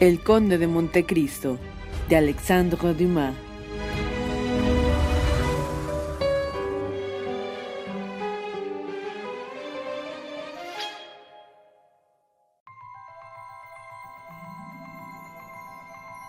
El Conde de Montecristo, de Alexandre Dumas.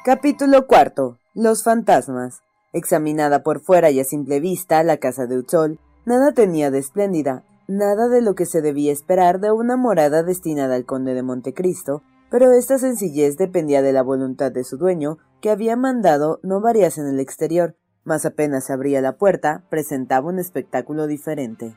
Capítulo cuarto. Los fantasmas. Examinada por fuera y a simple vista, la casa de Utzol nada tenía de espléndida, nada de lo que se debía esperar de una morada destinada al conde de Montecristo, pero esta sencillez dependía de la voluntad de su dueño, que había mandado no variase en el exterior, mas apenas se abría la puerta, presentaba un espectáculo diferente.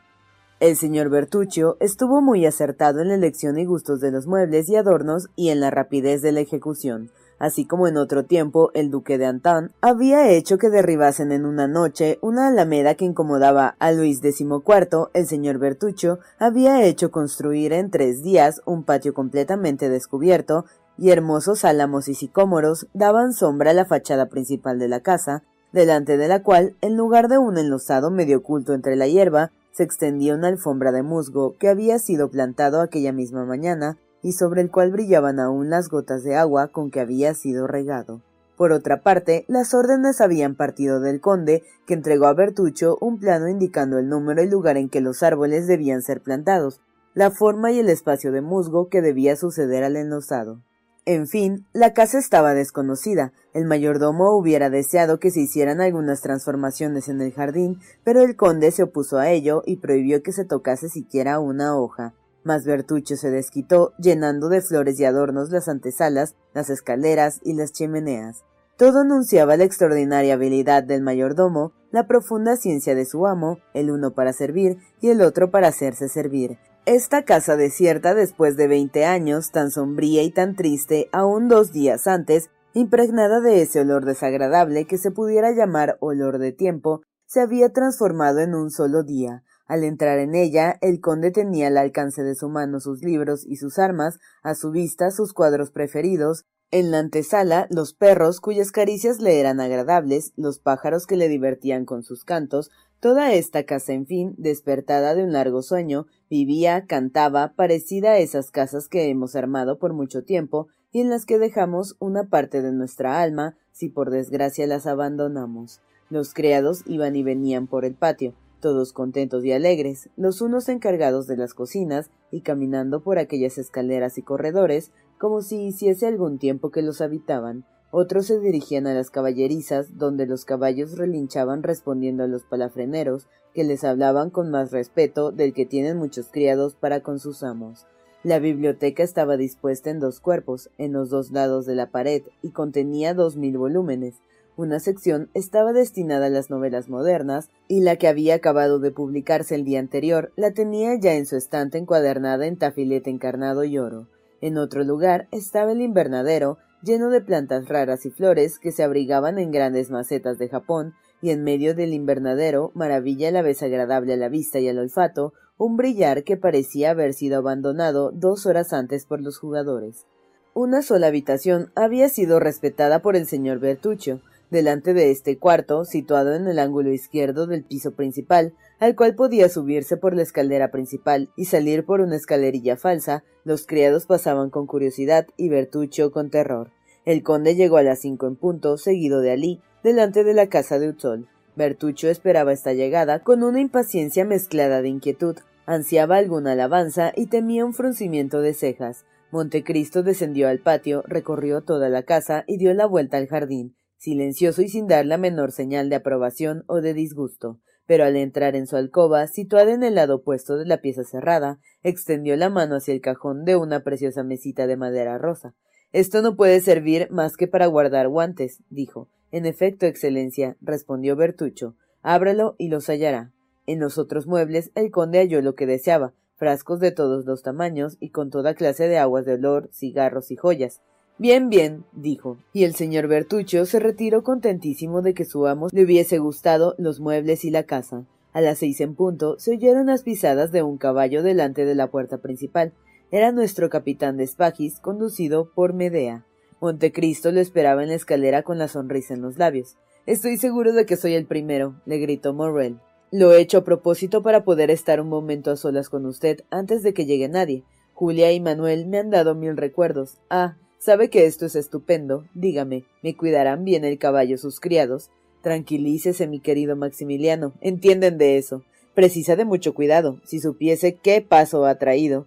El señor Bertuccio estuvo muy acertado en la elección y gustos de los muebles y adornos y en la rapidez de la ejecución así como en otro tiempo el duque de Antin, había hecho que derribasen en una noche una alameda que incomodaba a Luis XIV, el señor Bertuccio había hecho construir en tres días un patio completamente descubierto, y hermosos álamos y sicómoros daban sombra a la fachada principal de la casa, delante de la cual, en lugar de un enlosado medio oculto entre la hierba, se extendía una alfombra de musgo que había sido plantado aquella misma mañana y sobre el cual brillaban aún las gotas de agua con que había sido regado. Por otra parte, las órdenes habían partido del conde, que entregó a Bertucho un plano indicando el número y lugar en que los árboles debían ser plantados, la forma y el espacio de musgo que debía suceder al enlosado. En fin, la casa estaba desconocida. El mayordomo hubiera deseado que se hicieran algunas transformaciones en el jardín, pero el conde se opuso a ello y prohibió que se tocase siquiera una hoja. Mas Bertuccio se desquitó, llenando de flores y adornos las antesalas, las escaleras y las chimeneas. Todo anunciaba la extraordinaria habilidad del mayordomo, la profunda ciencia de su amo, el uno para servir y el otro para hacerse servir. Esta casa desierta después de veinte años, tan sombría y tan triste, aún dos días antes, impregnada de ese olor desagradable que se pudiera llamar olor de tiempo, se había transformado en un solo día, al entrar en ella, el conde tenía al alcance de su mano sus libros y sus armas, a su vista sus cuadros preferidos, en la antesala los perros cuyas caricias le eran agradables, los pájaros que le divertían con sus cantos, toda esta casa, en fin, despertada de un largo sueño, vivía, cantaba, parecida a esas casas que hemos armado por mucho tiempo y en las que dejamos una parte de nuestra alma si por desgracia las abandonamos. Los criados iban y venían por el patio, todos contentos y alegres, los unos encargados de las cocinas y caminando por aquellas escaleras y corredores como si hiciese algún tiempo que los habitaban, otros se dirigían a las caballerizas, donde los caballos relinchaban respondiendo a los palafreneros, que les hablaban con más respeto del que tienen muchos criados para con sus amos. La biblioteca estaba dispuesta en dos cuerpos, en los dos lados de la pared, y contenía dos mil volúmenes, una sección estaba destinada a las novelas modernas y la que había acabado de publicarse el día anterior la tenía ya en su estante encuadernada en tafilete encarnado y oro. En otro lugar estaba el invernadero, lleno de plantas raras y flores que se abrigaban en grandes macetas de Japón, y en medio del invernadero, maravilla a la vez agradable a la vista y al olfato, un brillar que parecía haber sido abandonado dos horas antes por los jugadores. Una sola habitación había sido respetada por el señor Bertuccio, delante de este cuarto, situado en el ángulo izquierdo del piso principal, al cual podía subirse por la escalera principal y salir por una escalerilla falsa, los criados pasaban con curiosidad y Bertuccio con terror. El conde llegó a las cinco en punto, seguido de Alí, delante de la casa de Utzol. Bertuccio esperaba esta llegada con una impaciencia mezclada de inquietud, ansiaba alguna alabanza y temía un fruncimiento de cejas Montecristo descendió al patio, recorrió toda la casa y dio la vuelta al jardín, silencioso y sin dar la menor señal de aprobación o de disgusto. Pero al entrar en su alcoba, situada en el lado opuesto de la pieza cerrada, extendió la mano hacia el cajón de una preciosa mesita de madera rosa. Esto no puede servir más que para guardar guantes, dijo. En efecto, Excelencia, respondió Bertucho. Ábrelo y los hallará. En los otros muebles el conde halló lo que deseaba, frascos de todos los tamaños y con toda clase de aguas de olor, cigarros y joyas. Bien, bien, dijo, y el señor Bertuccio se retiró contentísimo de que su amo le hubiese gustado los muebles y la casa. A las seis en punto se oyeron las pisadas de un caballo delante de la puerta principal. Era nuestro capitán de Spagis, conducido por Medea. Montecristo lo esperaba en la escalera con la sonrisa en los labios. Estoy seguro de que soy el primero, le gritó Morrel. Lo he hecho a propósito para poder estar un momento a solas con usted antes de que llegue nadie. Julia y Manuel me han dado mil recuerdos. Ah, sabe que esto es estupendo. Dígame, ¿me cuidarán bien el caballo sus criados? Tranquilícese, mi querido Maximiliano. Entienden de eso. Precisa de mucho cuidado. Si supiese qué paso ha traído.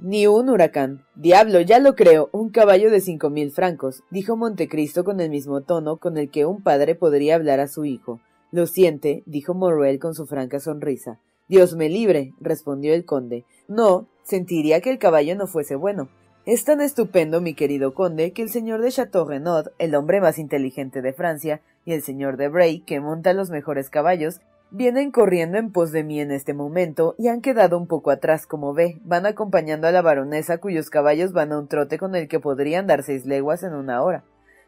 Ni un huracán. Diablo, ya lo creo. Un caballo de cinco mil francos, dijo Montecristo con el mismo tono con el que un padre podría hablar a su hijo. Lo siente, dijo Morrel con su franca sonrisa. Dios me libre, respondió el conde. No, sentiría que el caballo no fuese bueno. Es tan estupendo, mi querido conde, que el señor de Chateau Renaud, el hombre más inteligente de Francia, y el señor de Bray, que monta los mejores caballos, vienen corriendo en pos de mí en este momento y han quedado un poco atrás, como ve. Van acompañando a la baronesa cuyos caballos van a un trote con el que podrían dar seis leguas en una hora.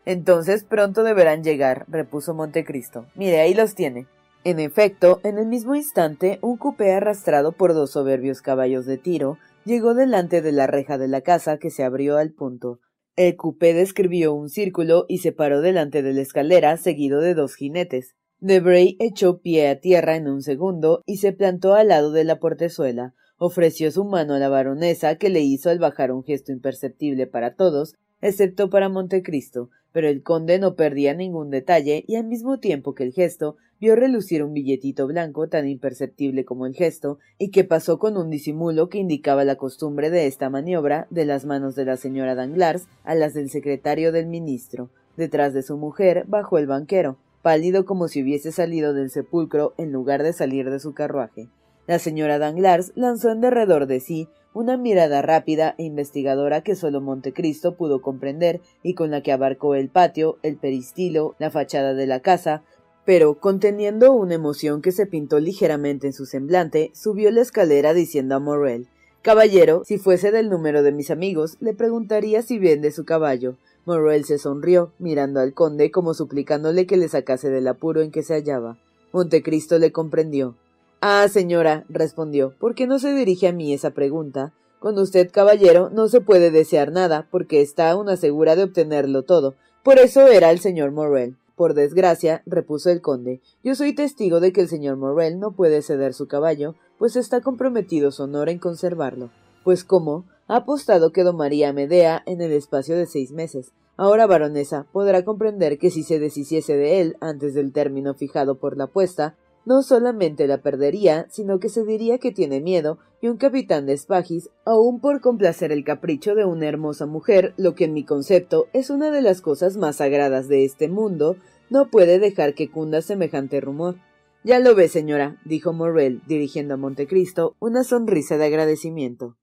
Entonces pronto deberán llegar, repuso Montecristo. Mire, ahí los tiene. En efecto, en el mismo instante, un cupé arrastrado por dos soberbios caballos de tiro llegó delante de la reja de la casa que se abrió al punto. El cupé describió un círculo y se paró delante de la escalera, seguido de dos jinetes. Debray echó pie a tierra en un segundo y se plantó al lado de la portezuela. Ofreció su mano a la baronesa, que le hizo al bajar un gesto imperceptible para todos, excepto para Montecristo, pero el conde no perdía ningún detalle y al mismo tiempo que el gesto vio relucir un billetito blanco tan imperceptible como el gesto y que pasó con un disimulo que indicaba la costumbre de esta maniobra de las manos de la señora Danglars a las del secretario del ministro. Detrás de su mujer bajó el banquero, pálido como si hubiese salido del sepulcro en lugar de salir de su carruaje. La señora Danglars lanzó en derredor de sí una mirada rápida e investigadora que solo Montecristo pudo comprender y con la que abarcó el patio, el peristilo, la fachada de la casa, pero, conteniendo una emoción que se pintó ligeramente en su semblante, subió la escalera diciendo a Morrel Caballero, si fuese del número de mis amigos, le preguntaría si vende su caballo. Morrel se sonrió, mirando al conde como suplicándole que le sacase del apuro en que se hallaba. Montecristo le comprendió. Ah, señora, respondió, ¿por qué no se dirige a mí esa pregunta? Con usted, caballero, no se puede desear nada, porque está una segura de obtenerlo todo. Por eso era el señor Morrel. Por desgracia, repuso el conde, yo soy testigo de que el señor Morrel no puede ceder su caballo, pues está comprometido su honor en conservarlo. Pues cómo, ha apostado que domaría a Medea en el espacio de seis meses. Ahora, baronesa, podrá comprender que si se deshiciese de él antes del término fijado por la apuesta, no solamente la perdería, sino que se diría que tiene miedo, y un capitán de Spagis, aun por complacer el capricho de una hermosa mujer, lo que en mi concepto es una de las cosas más sagradas de este mundo, no puede dejar que cunda semejante rumor. Ya lo ve, señora, dijo Morrel, dirigiendo a Montecristo una sonrisa de agradecimiento.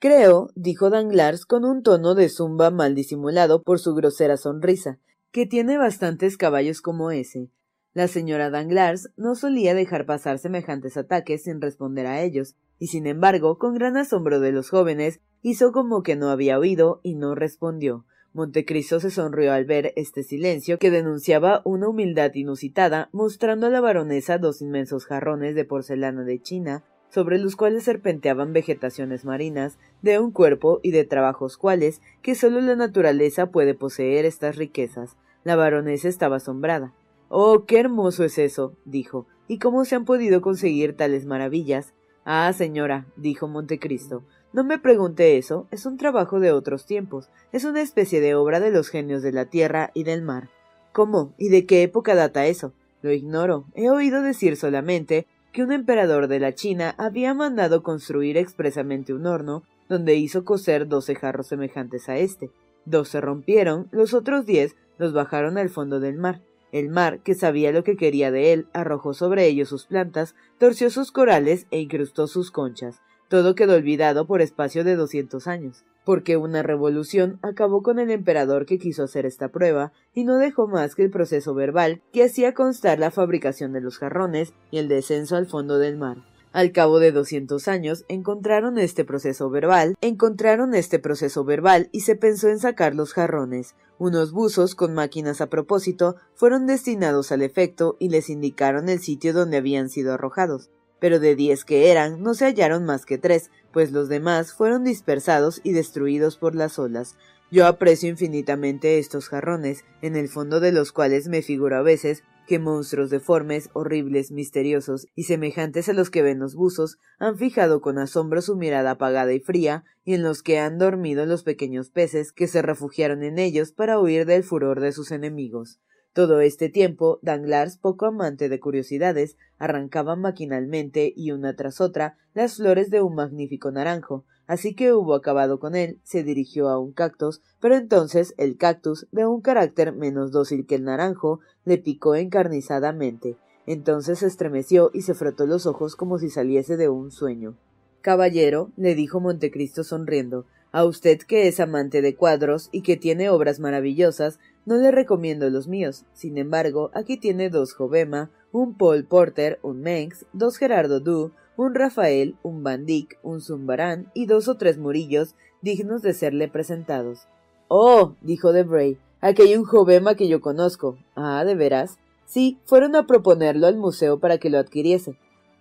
Creo, dijo Danglars con un tono de zumba mal disimulado por su grosera sonrisa, que tiene bastantes caballos como ese. La señora Danglars no solía dejar pasar semejantes ataques sin responder a ellos, y sin embargo, con gran asombro de los jóvenes, hizo como que no había oído y no respondió. Montecristo se sonrió al ver este silencio que denunciaba una humildad inusitada, mostrando a la baronesa dos inmensos jarrones de porcelana de China, sobre los cuales serpenteaban vegetaciones marinas, de un cuerpo y de trabajos cuales que sólo la naturaleza puede poseer estas riquezas. La baronesa estaba asombrada. Oh, qué hermoso es eso, dijo. ¿Y cómo se han podido conseguir tales maravillas? Ah, señora, dijo Montecristo, no me pregunte eso, es un trabajo de otros tiempos, es una especie de obra de los genios de la tierra y del mar. ¿Cómo? ¿Y de qué época data eso? Lo ignoro. He oído decir solamente que un emperador de la China había mandado construir expresamente un horno donde hizo coser doce jarros semejantes a éste. Dos se rompieron, los otros diez los bajaron al fondo del mar. El mar, que sabía lo que quería de él, arrojó sobre ellos sus plantas, torció sus corales e incrustó sus conchas. Todo quedó olvidado por espacio de doscientos años, porque una revolución acabó con el emperador que quiso hacer esta prueba y no dejó más que el proceso verbal que hacía constar la fabricación de los jarrones y el descenso al fondo del mar. Al cabo de doscientos años encontraron este proceso verbal, encontraron este proceso verbal y se pensó en sacar los jarrones. Unos buzos con máquinas a propósito fueron destinados al efecto y les indicaron el sitio donde habían sido arrojados. Pero de diez que eran, no se hallaron más que tres, pues los demás fueron dispersados y destruidos por las olas. Yo aprecio infinitamente estos jarrones, en el fondo de los cuales me figuro a veces que monstruos deformes, horribles, misteriosos y semejantes a los que ven los buzos han fijado con asombro su mirada apagada y fría, y en los que han dormido los pequeños peces que se refugiaron en ellos para huir del furor de sus enemigos. Todo este tiempo, Danglars, poco amante de curiosidades, arrancaba maquinalmente y una tras otra las flores de un magnífico naranjo, Así que hubo acabado con él, se dirigió a un cactus, pero entonces el cactus, de un carácter menos dócil que el naranjo, le picó encarnizadamente. Entonces se estremeció y se frotó los ojos como si saliese de un sueño. Caballero, le dijo Montecristo sonriendo, a usted que es amante de cuadros y que tiene obras maravillosas, no le recomiendo los míos. Sin embargo, aquí tiene dos Jovema, un Paul Porter, un Mengs, dos Gerardo Du, un Rafael, un Van Dyck, un Zumbarán y dos o tres murillos dignos de serle presentados. Oh, dijo Debray, aquí hay un jovema que yo conozco. Ah, ¿de veras? Sí, fueron a proponerlo al museo para que lo adquiriese.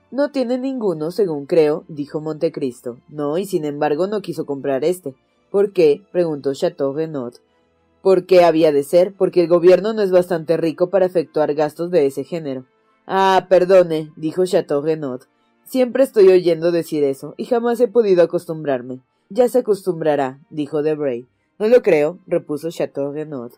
No tiene ninguno, según creo, dijo Montecristo. No, y sin embargo no quiso comprar este. ¿Por qué? preguntó Chateau Renaud. ¿Por qué había de ser? Porque el gobierno no es bastante rico para efectuar gastos de ese género. Ah, perdone, dijo Chateau Renaud. Siempre estoy oyendo decir eso, y jamás he podido acostumbrarme. Ya se acostumbrará, dijo Debray. No lo creo, repuso Chateau Renaud.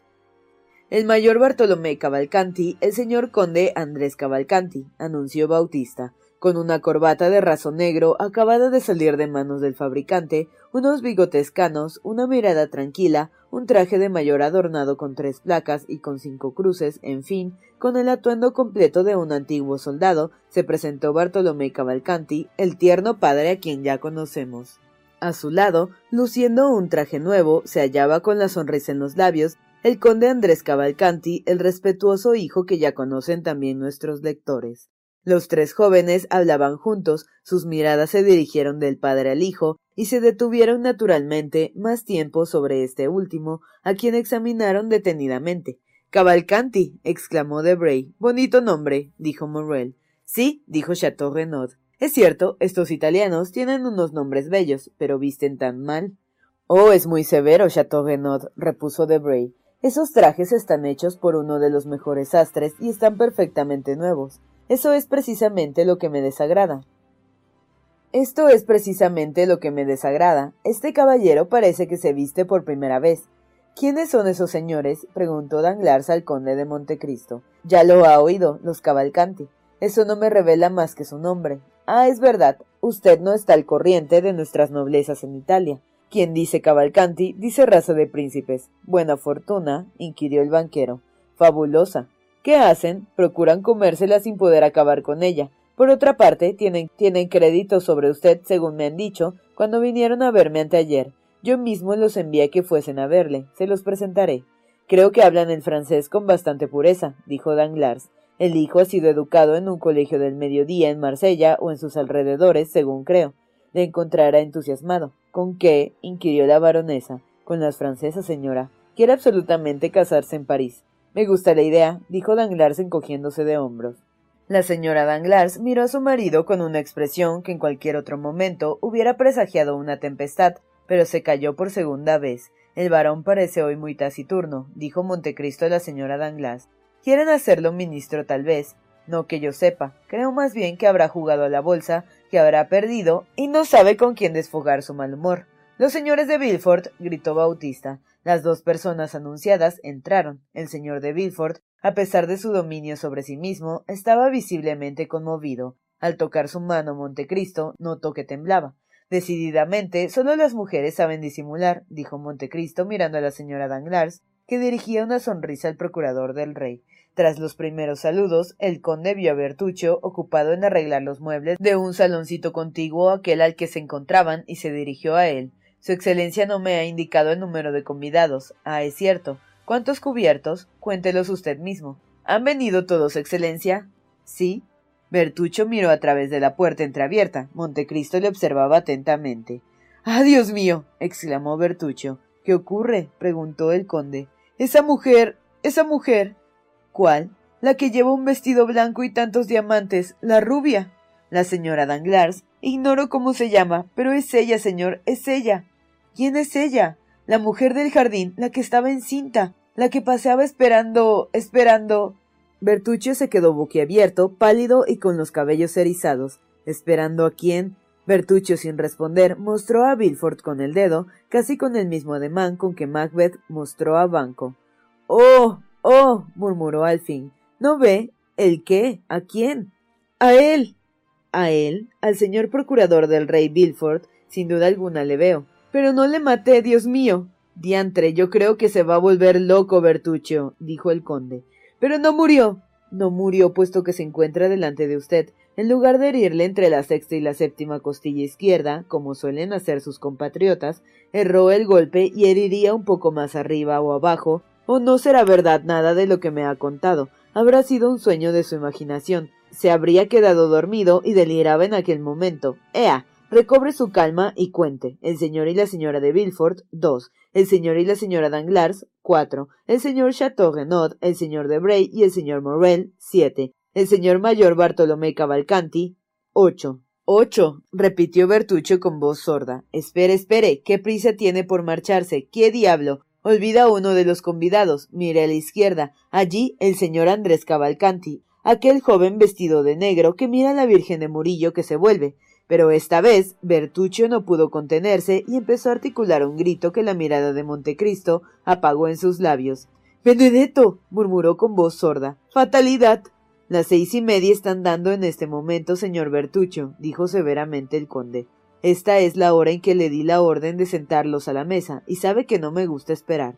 El mayor Bartolomé Cavalcanti, el señor conde Andrés Cavalcanti, anunció Bautista, con una corbata de raso negro acabada de salir de manos del fabricante, unos bigotes canos, una mirada tranquila, un traje de mayor adornado con tres placas y con cinco cruces, en fin, con el atuendo completo de un antiguo soldado, se presentó Bartolomé Cavalcanti, el tierno padre a quien ya conocemos. A su lado, luciendo un traje nuevo, se hallaba con la sonrisa en los labios el conde Andrés Cavalcanti, el respetuoso hijo que ya conocen también nuestros lectores. Los tres jóvenes hablaban juntos, sus miradas se dirigieron del padre al hijo, y se detuvieron naturalmente más tiempo sobre este último, a quien examinaron detenidamente. Cavalcanti, exclamó Debray. Bonito nombre, dijo Morrel. Sí, dijo Chateau Renaud. Es cierto, estos italianos tienen unos nombres bellos, pero visten tan mal. Oh, es muy severo, Chateau Renaud, repuso Debray. Esos trajes están hechos por uno de los mejores sastres y están perfectamente nuevos. Eso es precisamente lo que me desagrada. Esto es precisamente lo que me desagrada. Este caballero parece que se viste por primera vez. ¿Quiénes son esos señores? preguntó Danglars al conde de Montecristo. Ya lo ha oído, los Cavalcanti. Eso no me revela más que su nombre. Ah, es verdad, usted no está al corriente de nuestras noblezas en Italia. Quien dice Cavalcanti dice raza de príncipes. Buena fortuna, inquirió el banquero. Fabulosa. ¿Qué hacen? Procuran comérsela sin poder acabar con ella. Por otra parte, tienen, tienen crédito sobre usted, según me han dicho, cuando vinieron a verme anteayer. Yo mismo los envié que fuesen a verle. Se los presentaré. Creo que hablan el francés con bastante pureza, dijo Danglars. El hijo ha sido educado en un colegio del mediodía en Marsella o en sus alrededores, según creo. Le encontrará entusiasmado. ¿Con qué? inquirió la baronesa. Con las francesas, señora. Quiere absolutamente casarse en París. Me gusta la idea, dijo Danglars encogiéndose de hombros. La señora Danglars miró a su marido con una expresión que en cualquier otro momento hubiera presagiado una tempestad, pero se calló por segunda vez. El varón parece hoy muy taciturno, dijo Montecristo a la señora Danglars. Quieren hacerlo ministro tal vez. No que yo sepa. Creo más bien que habrá jugado a la bolsa, que habrá perdido, y no sabe con quién desfogar su mal humor. Los señores de Villefort, gritó Bautista. Las dos personas anunciadas entraron. El señor de Villefort, a pesar de su dominio sobre sí mismo, estaba visiblemente conmovido. Al tocar su mano Montecristo, notó que temblaba. Decididamente, solo las mujeres saben disimular, dijo Montecristo mirando a la señora Danglars, que dirigía una sonrisa al procurador del rey. Tras los primeros saludos, el conde vio a Bertuccio ocupado en arreglar los muebles de un saloncito contiguo a aquel al que se encontraban y se dirigió a él. Su excelencia no me ha indicado el número de convidados. Ah, es cierto. ¿Cuántos cubiertos? Cuéntelos usted mismo. ¿Han venido todos, excelencia? Sí. Bertuccio miró a través de la puerta entreabierta. Montecristo le observaba atentamente. ¡Ah, Dios mío! exclamó Bertuccio. ¿Qué ocurre? preguntó el conde. Esa mujer. esa mujer. ¿Cuál? La que lleva un vestido blanco y tantos diamantes, la rubia. La señora Danglars. Ignoro cómo se llama, pero es ella, señor, es ella. ¿Quién es ella? La mujer del jardín, la que estaba encinta, la que paseaba esperando. esperando. Bertuccio se quedó boquiabierto, pálido y con los cabellos erizados. ¿Esperando a quién? Bertuccio, sin responder, mostró a Bilford con el dedo, casi con el mismo ademán con que Macbeth mostró a Banco. ¡Oh! ¡Oh! murmuró al fin. ¿No ve? ¿El qué? ¿A quién? A él. A él, al señor procurador del rey Bilford, sin duda alguna le veo. Pero no le maté, Dios mío. Diantre, yo creo que se va a volver loco, Bertuccio, dijo el conde. Pero no murió. No murió, puesto que se encuentra delante de usted. En lugar de herirle entre la sexta y la séptima costilla izquierda, como suelen hacer sus compatriotas, erró el golpe y heriría un poco más arriba o abajo, o no será verdad nada de lo que me ha contado. Habrá sido un sueño de su imaginación. Se habría quedado dormido y deliraba en aquel momento. ¡Ea! Recobre su calma y cuente. El señor y la señora de Villefort, dos. El señor y la señora Danglars, cuatro. El señor Chateau Renaud, el señor de Bray y el señor Morel, siete. El señor mayor Bartolomé Cavalcanti, ocho. Ocho, repitió Bertuccio con voz sorda. Espere, espere. ¿Qué prisa tiene por marcharse? ¿Qué diablo? Olvida uno de los convidados. Mire a la izquierda. Allí el señor Andrés Cavalcanti, aquel joven vestido de negro que mira a la Virgen de Murillo que se vuelve. Pero esta vez Bertuccio no pudo contenerse y empezó a articular un grito que la mirada de Montecristo apagó en sus labios. Benedetto. murmuró con voz sorda. Fatalidad. Las seis y media están dando en este momento, señor Bertuccio, dijo severamente el conde. Esta es la hora en que le di la orden de sentarlos a la mesa, y sabe que no me gusta esperar.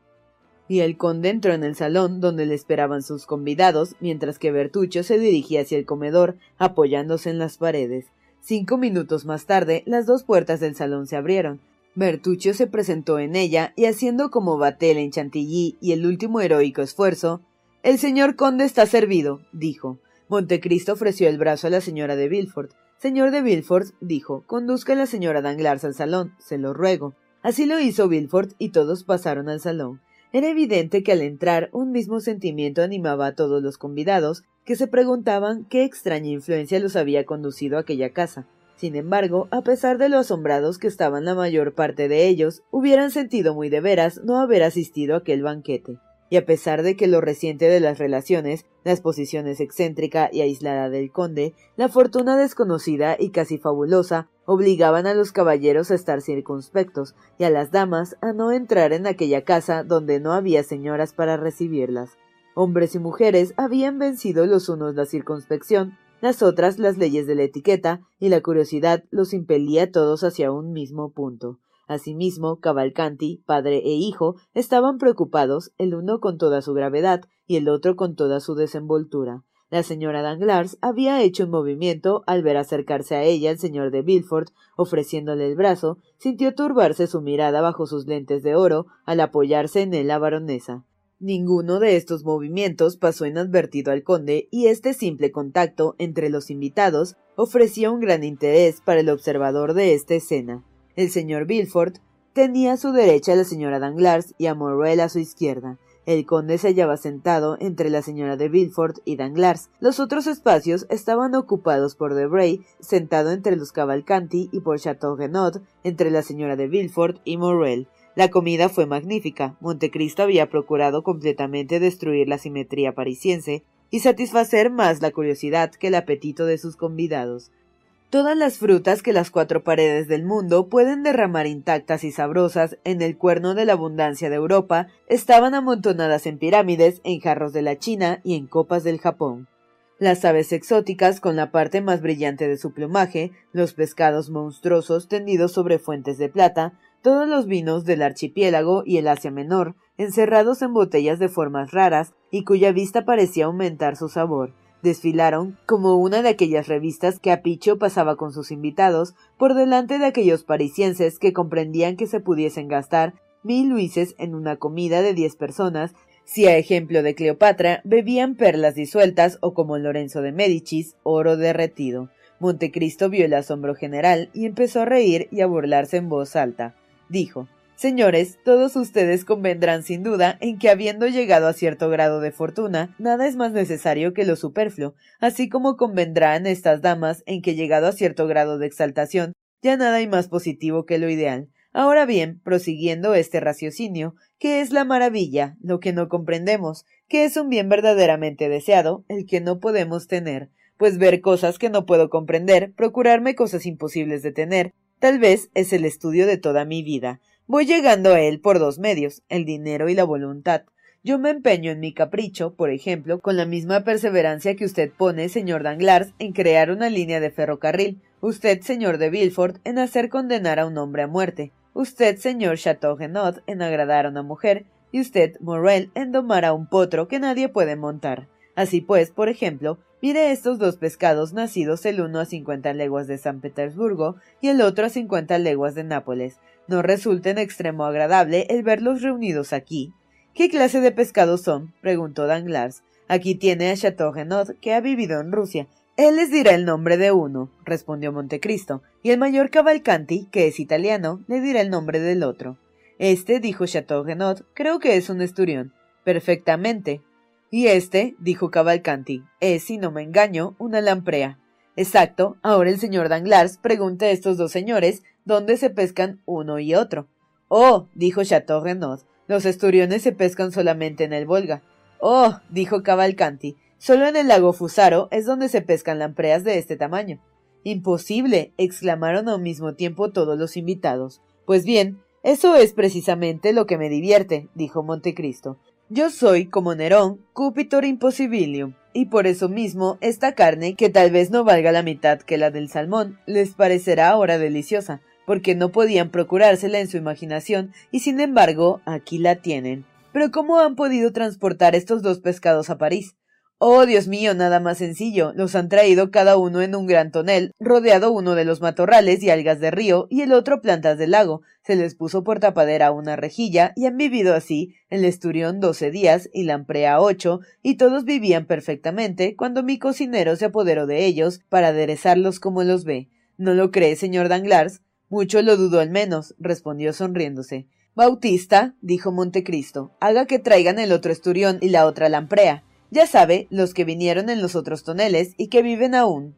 Y el conde entró en el salón donde le esperaban sus convidados, mientras que Bertuccio se dirigía hacia el comedor, apoyándose en las paredes. Cinco minutos más tarde, las dos puertas del salón se abrieron. Bertuccio se presentó en ella y haciendo como Batel en Chantilly y el último heroico esfuerzo, El señor conde está servido, dijo. Montecristo ofreció el brazo a la señora de Villefort. Señor de Villefort, dijo, conduzca a la señora Danglars al salón, se lo ruego. Así lo hizo Villefort y todos pasaron al salón. Era evidente que al entrar un mismo sentimiento animaba a todos los convidados, que se preguntaban qué extraña influencia los había conducido a aquella casa. Sin embargo, a pesar de lo asombrados que estaban la mayor parte de ellos, hubieran sentido muy de veras no haber asistido a aquel banquete. Y a pesar de que lo reciente de las relaciones, la exposición excéntrica y aislada del conde, la fortuna desconocida y casi fabulosa, obligaban a los caballeros a estar circunspectos y a las damas a no entrar en aquella casa donde no había señoras para recibirlas. Hombres y mujeres habían vencido los unos la circunspección, las otras las leyes de la etiqueta, y la curiosidad los impelía todos hacia un mismo punto. Asimismo, Cavalcanti, padre e hijo, estaban preocupados, el uno con toda su gravedad y el otro con toda su desenvoltura. La señora Danglars había hecho un movimiento al ver acercarse a ella el señor de Villefort, ofreciéndole el brazo, sintió turbarse su mirada bajo sus lentes de oro al apoyarse en él la baronesa. Ninguno de estos movimientos pasó inadvertido al conde y este simple contacto entre los invitados ofrecía un gran interés para el observador de esta escena. El señor Villefort tenía a su derecha a la señora Danglars y a Morrel a su izquierda. El conde se hallaba sentado entre la señora de Villefort y Danglars. Los otros espacios estaban ocupados por Debray, sentado entre los Cavalcanti, y por Chateau Renaud, entre la señora de Villefort y Morrel. La comida fue magnífica. Montecristo había procurado completamente destruir la simetría parisiense y satisfacer más la curiosidad que el apetito de sus convidados. Todas las frutas que las cuatro paredes del mundo pueden derramar intactas y sabrosas en el cuerno de la abundancia de Europa estaban amontonadas en pirámides, en jarros de la China y en copas del Japón. las aves exóticas con la parte más brillante de su plumaje, los pescados monstruosos tendidos sobre fuentes de plata, todos los vinos del archipiélago y el Asia Menor, encerrados en botellas de formas raras y cuya vista parecía aumentar su sabor, desfilaron como una de aquellas revistas que a pasaba con sus invitados por delante de aquellos parisienses que comprendían que se pudiesen gastar mil luises en una comida de diez personas si a ejemplo de Cleopatra bebían perlas disueltas o como Lorenzo de Médicis, oro derretido. Montecristo vio el asombro general y empezó a reír y a burlarse en voz alta. Dijo Señores, todos ustedes convendrán sin duda en que habiendo llegado a cierto grado de fortuna, nada es más necesario que lo superfluo, así como convendrán estas damas en que llegado a cierto grado de exaltación, ya nada hay más positivo que lo ideal. Ahora bien, prosiguiendo este raciocinio, ¿qué es la maravilla? Lo que no comprendemos, ¿qué es un bien verdaderamente deseado? El que no podemos tener. Pues ver cosas que no puedo comprender, procurarme cosas imposibles de tener, tal vez es el estudio de toda mi vida. Voy llegando a él por dos medios, el dinero y la voluntad. Yo me empeño en mi capricho, por ejemplo, con la misma perseverancia que usted pone, señor Danglars, en crear una línea de ferrocarril, usted, señor de Villefort, en hacer condenar a un hombre a muerte, usted, señor Chateaugenot, en agradar a una mujer, y usted, Morel, en domar a un potro que nadie puede montar. Así pues, por ejemplo, mire estos dos pescados nacidos el uno a cincuenta leguas de San Petersburgo y el otro a cincuenta leguas de Nápoles, ¿No resulta en extremo agradable el verlos reunidos aquí? ¿Qué clase de pescados son? preguntó Danglars. Aquí tiene a Chateau Renaud, que ha vivido en Rusia. Él les dirá el nombre de uno, respondió Montecristo, y el mayor Cavalcanti, que es italiano, le dirá el nombre del otro. Este, dijo Chateau Renaud, creo que es un esturión. Perfectamente. Y este, dijo Cavalcanti, es, si no me engaño, una lamprea. Exacto. Ahora el señor Danglars pregunta a estos dos señores dónde se pescan uno y otro. Oh, dijo Chateau Renaud, los esturiones se pescan solamente en el Volga. Oh, dijo Cavalcanti, solo en el lago Fusaro es donde se pescan lampreas de este tamaño. Imposible, exclamaron a un mismo tiempo todos los invitados. Pues bien, eso es precisamente lo que me divierte, dijo Montecristo. Yo soy, como Nerón, Cupitor Impossibilium, y por eso mismo esta carne, que tal vez no valga la mitad que la del salmón, les parecerá ahora deliciosa, porque no podían procurársela en su imaginación, y sin embargo aquí la tienen. Pero ¿cómo han podido transportar estos dos pescados a París? Oh, Dios mío, nada más sencillo. Los han traído cada uno en un gran tonel, rodeado uno de los matorrales y algas de río y el otro plantas del lago. Se les puso por tapadera una rejilla y han vivido así el esturión doce días y la amprea ocho, y todos vivían perfectamente cuando mi cocinero se apoderó de ellos para aderezarlos como los ve. ¿No lo cree, señor Danglars? Mucho lo dudo al menos, respondió sonriéndose. Bautista, dijo Montecristo, haga que traigan el otro esturión y la otra lamprea. Ya sabe, los que vinieron en los otros toneles y que viven aún.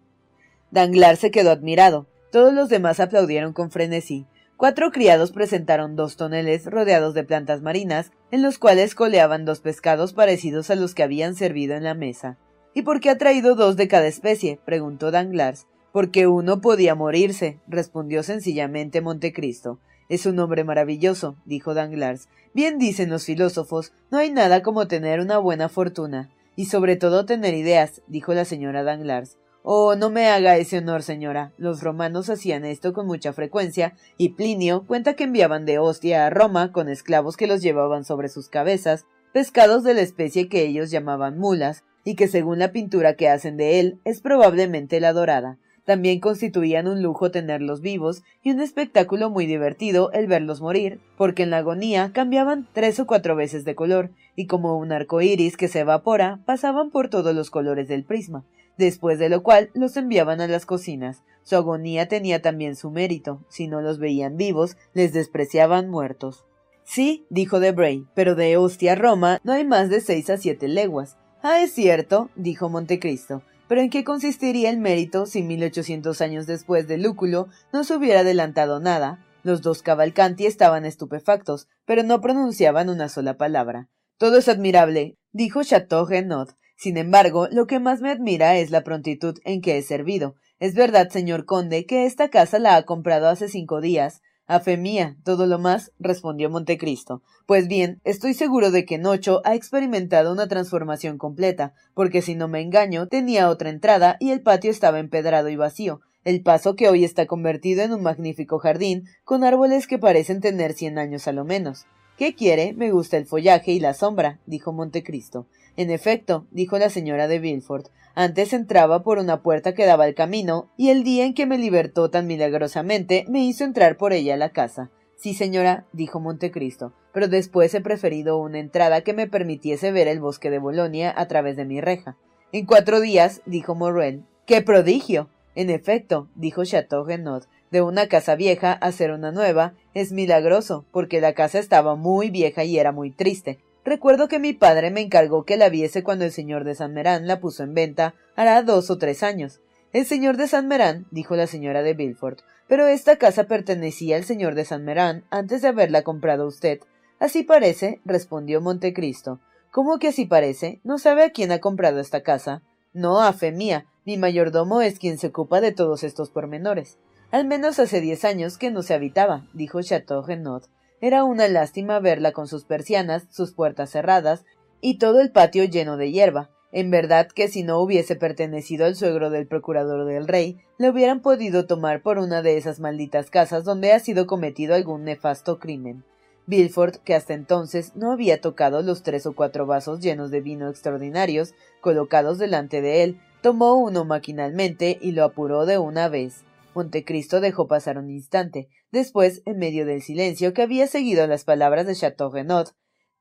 Danglars se quedó admirado. Todos los demás aplaudieron con frenesí. Cuatro criados presentaron dos toneles rodeados de plantas marinas, en los cuales coleaban dos pescados parecidos a los que habían servido en la mesa. ¿Y por qué ha traído dos de cada especie? preguntó Danglars. Porque uno podía morirse, respondió sencillamente Montecristo. Es un hombre maravilloso, dijo Danglars. Bien dicen los filósofos, no hay nada como tener una buena fortuna. Y sobre todo tener ideas, dijo la señora Danglars. Oh, no me haga ese honor, señora. Los romanos hacían esto con mucha frecuencia, y Plinio cuenta que enviaban de Ostia a Roma con esclavos que los llevaban sobre sus cabezas, pescados de la especie que ellos llamaban mulas, y que según la pintura que hacen de él es probablemente la dorada. También constituían un lujo tenerlos vivos y un espectáculo muy divertido el verlos morir, porque en la agonía cambiaban tres o cuatro veces de color, y como un arco iris que se evapora, pasaban por todos los colores del prisma, después de lo cual los enviaban a las cocinas. Su agonía tenía también su mérito, si no los veían vivos, les despreciaban muertos. Sí, dijo Debray, pero de Ostia a Roma no hay más de seis a siete leguas. Ah, es cierto, dijo Montecristo. Pero ¿en qué consistiría el mérito si mil ochocientos años después de Lúculo no se hubiera adelantado nada? Los dos Cavalcanti estaban estupefactos, pero no pronunciaban una sola palabra. Todo es admirable, dijo Chateau Renaud. Sin embargo, lo que más me admira es la prontitud en que he servido. Es verdad, señor conde, que esta casa la ha comprado hace cinco días. A fe mía, todo lo más, respondió Montecristo. Pues bien, estoy seguro de que Nocho ha experimentado una transformación completa, porque si no me engaño, tenía otra entrada y el patio estaba empedrado y vacío, el paso que hoy está convertido en un magnífico jardín, con árboles que parecen tener cien años a lo menos. ¿Qué quiere? Me gusta el follaje y la sombra, dijo Montecristo. En efecto, dijo la señora de Villefort, antes entraba por una puerta que daba al camino, y el día en que me libertó tan milagrosamente me hizo entrar por ella a la casa. Sí, señora, dijo Montecristo, pero después he preferido una entrada que me permitiese ver el bosque de Bolonia a través de mi reja. En cuatro días, dijo Morrel. ¡Qué prodigio! En efecto, dijo Chateau Renaud, de una casa vieja a hacer una nueva es milagroso, porque la casa estaba muy vieja y era muy triste. Recuerdo que mi padre me encargó que la viese cuando el señor de San Merán la puso en venta hará dos o tres años. El señor de San Merán, dijo la señora de Villefort, pero esta casa pertenecía al señor de San Merán antes de haberla comprado usted. Así parece, respondió Montecristo. ¿Cómo que así parece? ¿No sabe a quién ha comprado esta casa? No, a fe mía, mi mayordomo es quien se ocupa de todos estos pormenores. Al menos hace diez años que no se habitaba, dijo Chateau Renaud. Era una lástima verla con sus persianas, sus puertas cerradas, y todo el patio lleno de hierba. En verdad que si no hubiese pertenecido al suegro del procurador del rey, le hubieran podido tomar por una de esas malditas casas donde ha sido cometido algún nefasto crimen. Bilford, que hasta entonces no había tocado los tres o cuatro vasos llenos de vino extraordinarios colocados delante de él, tomó uno maquinalmente y lo apuró de una vez. Montecristo dejó pasar un instante. Después, en medio del silencio que había seguido las palabras de Chateau Renaud,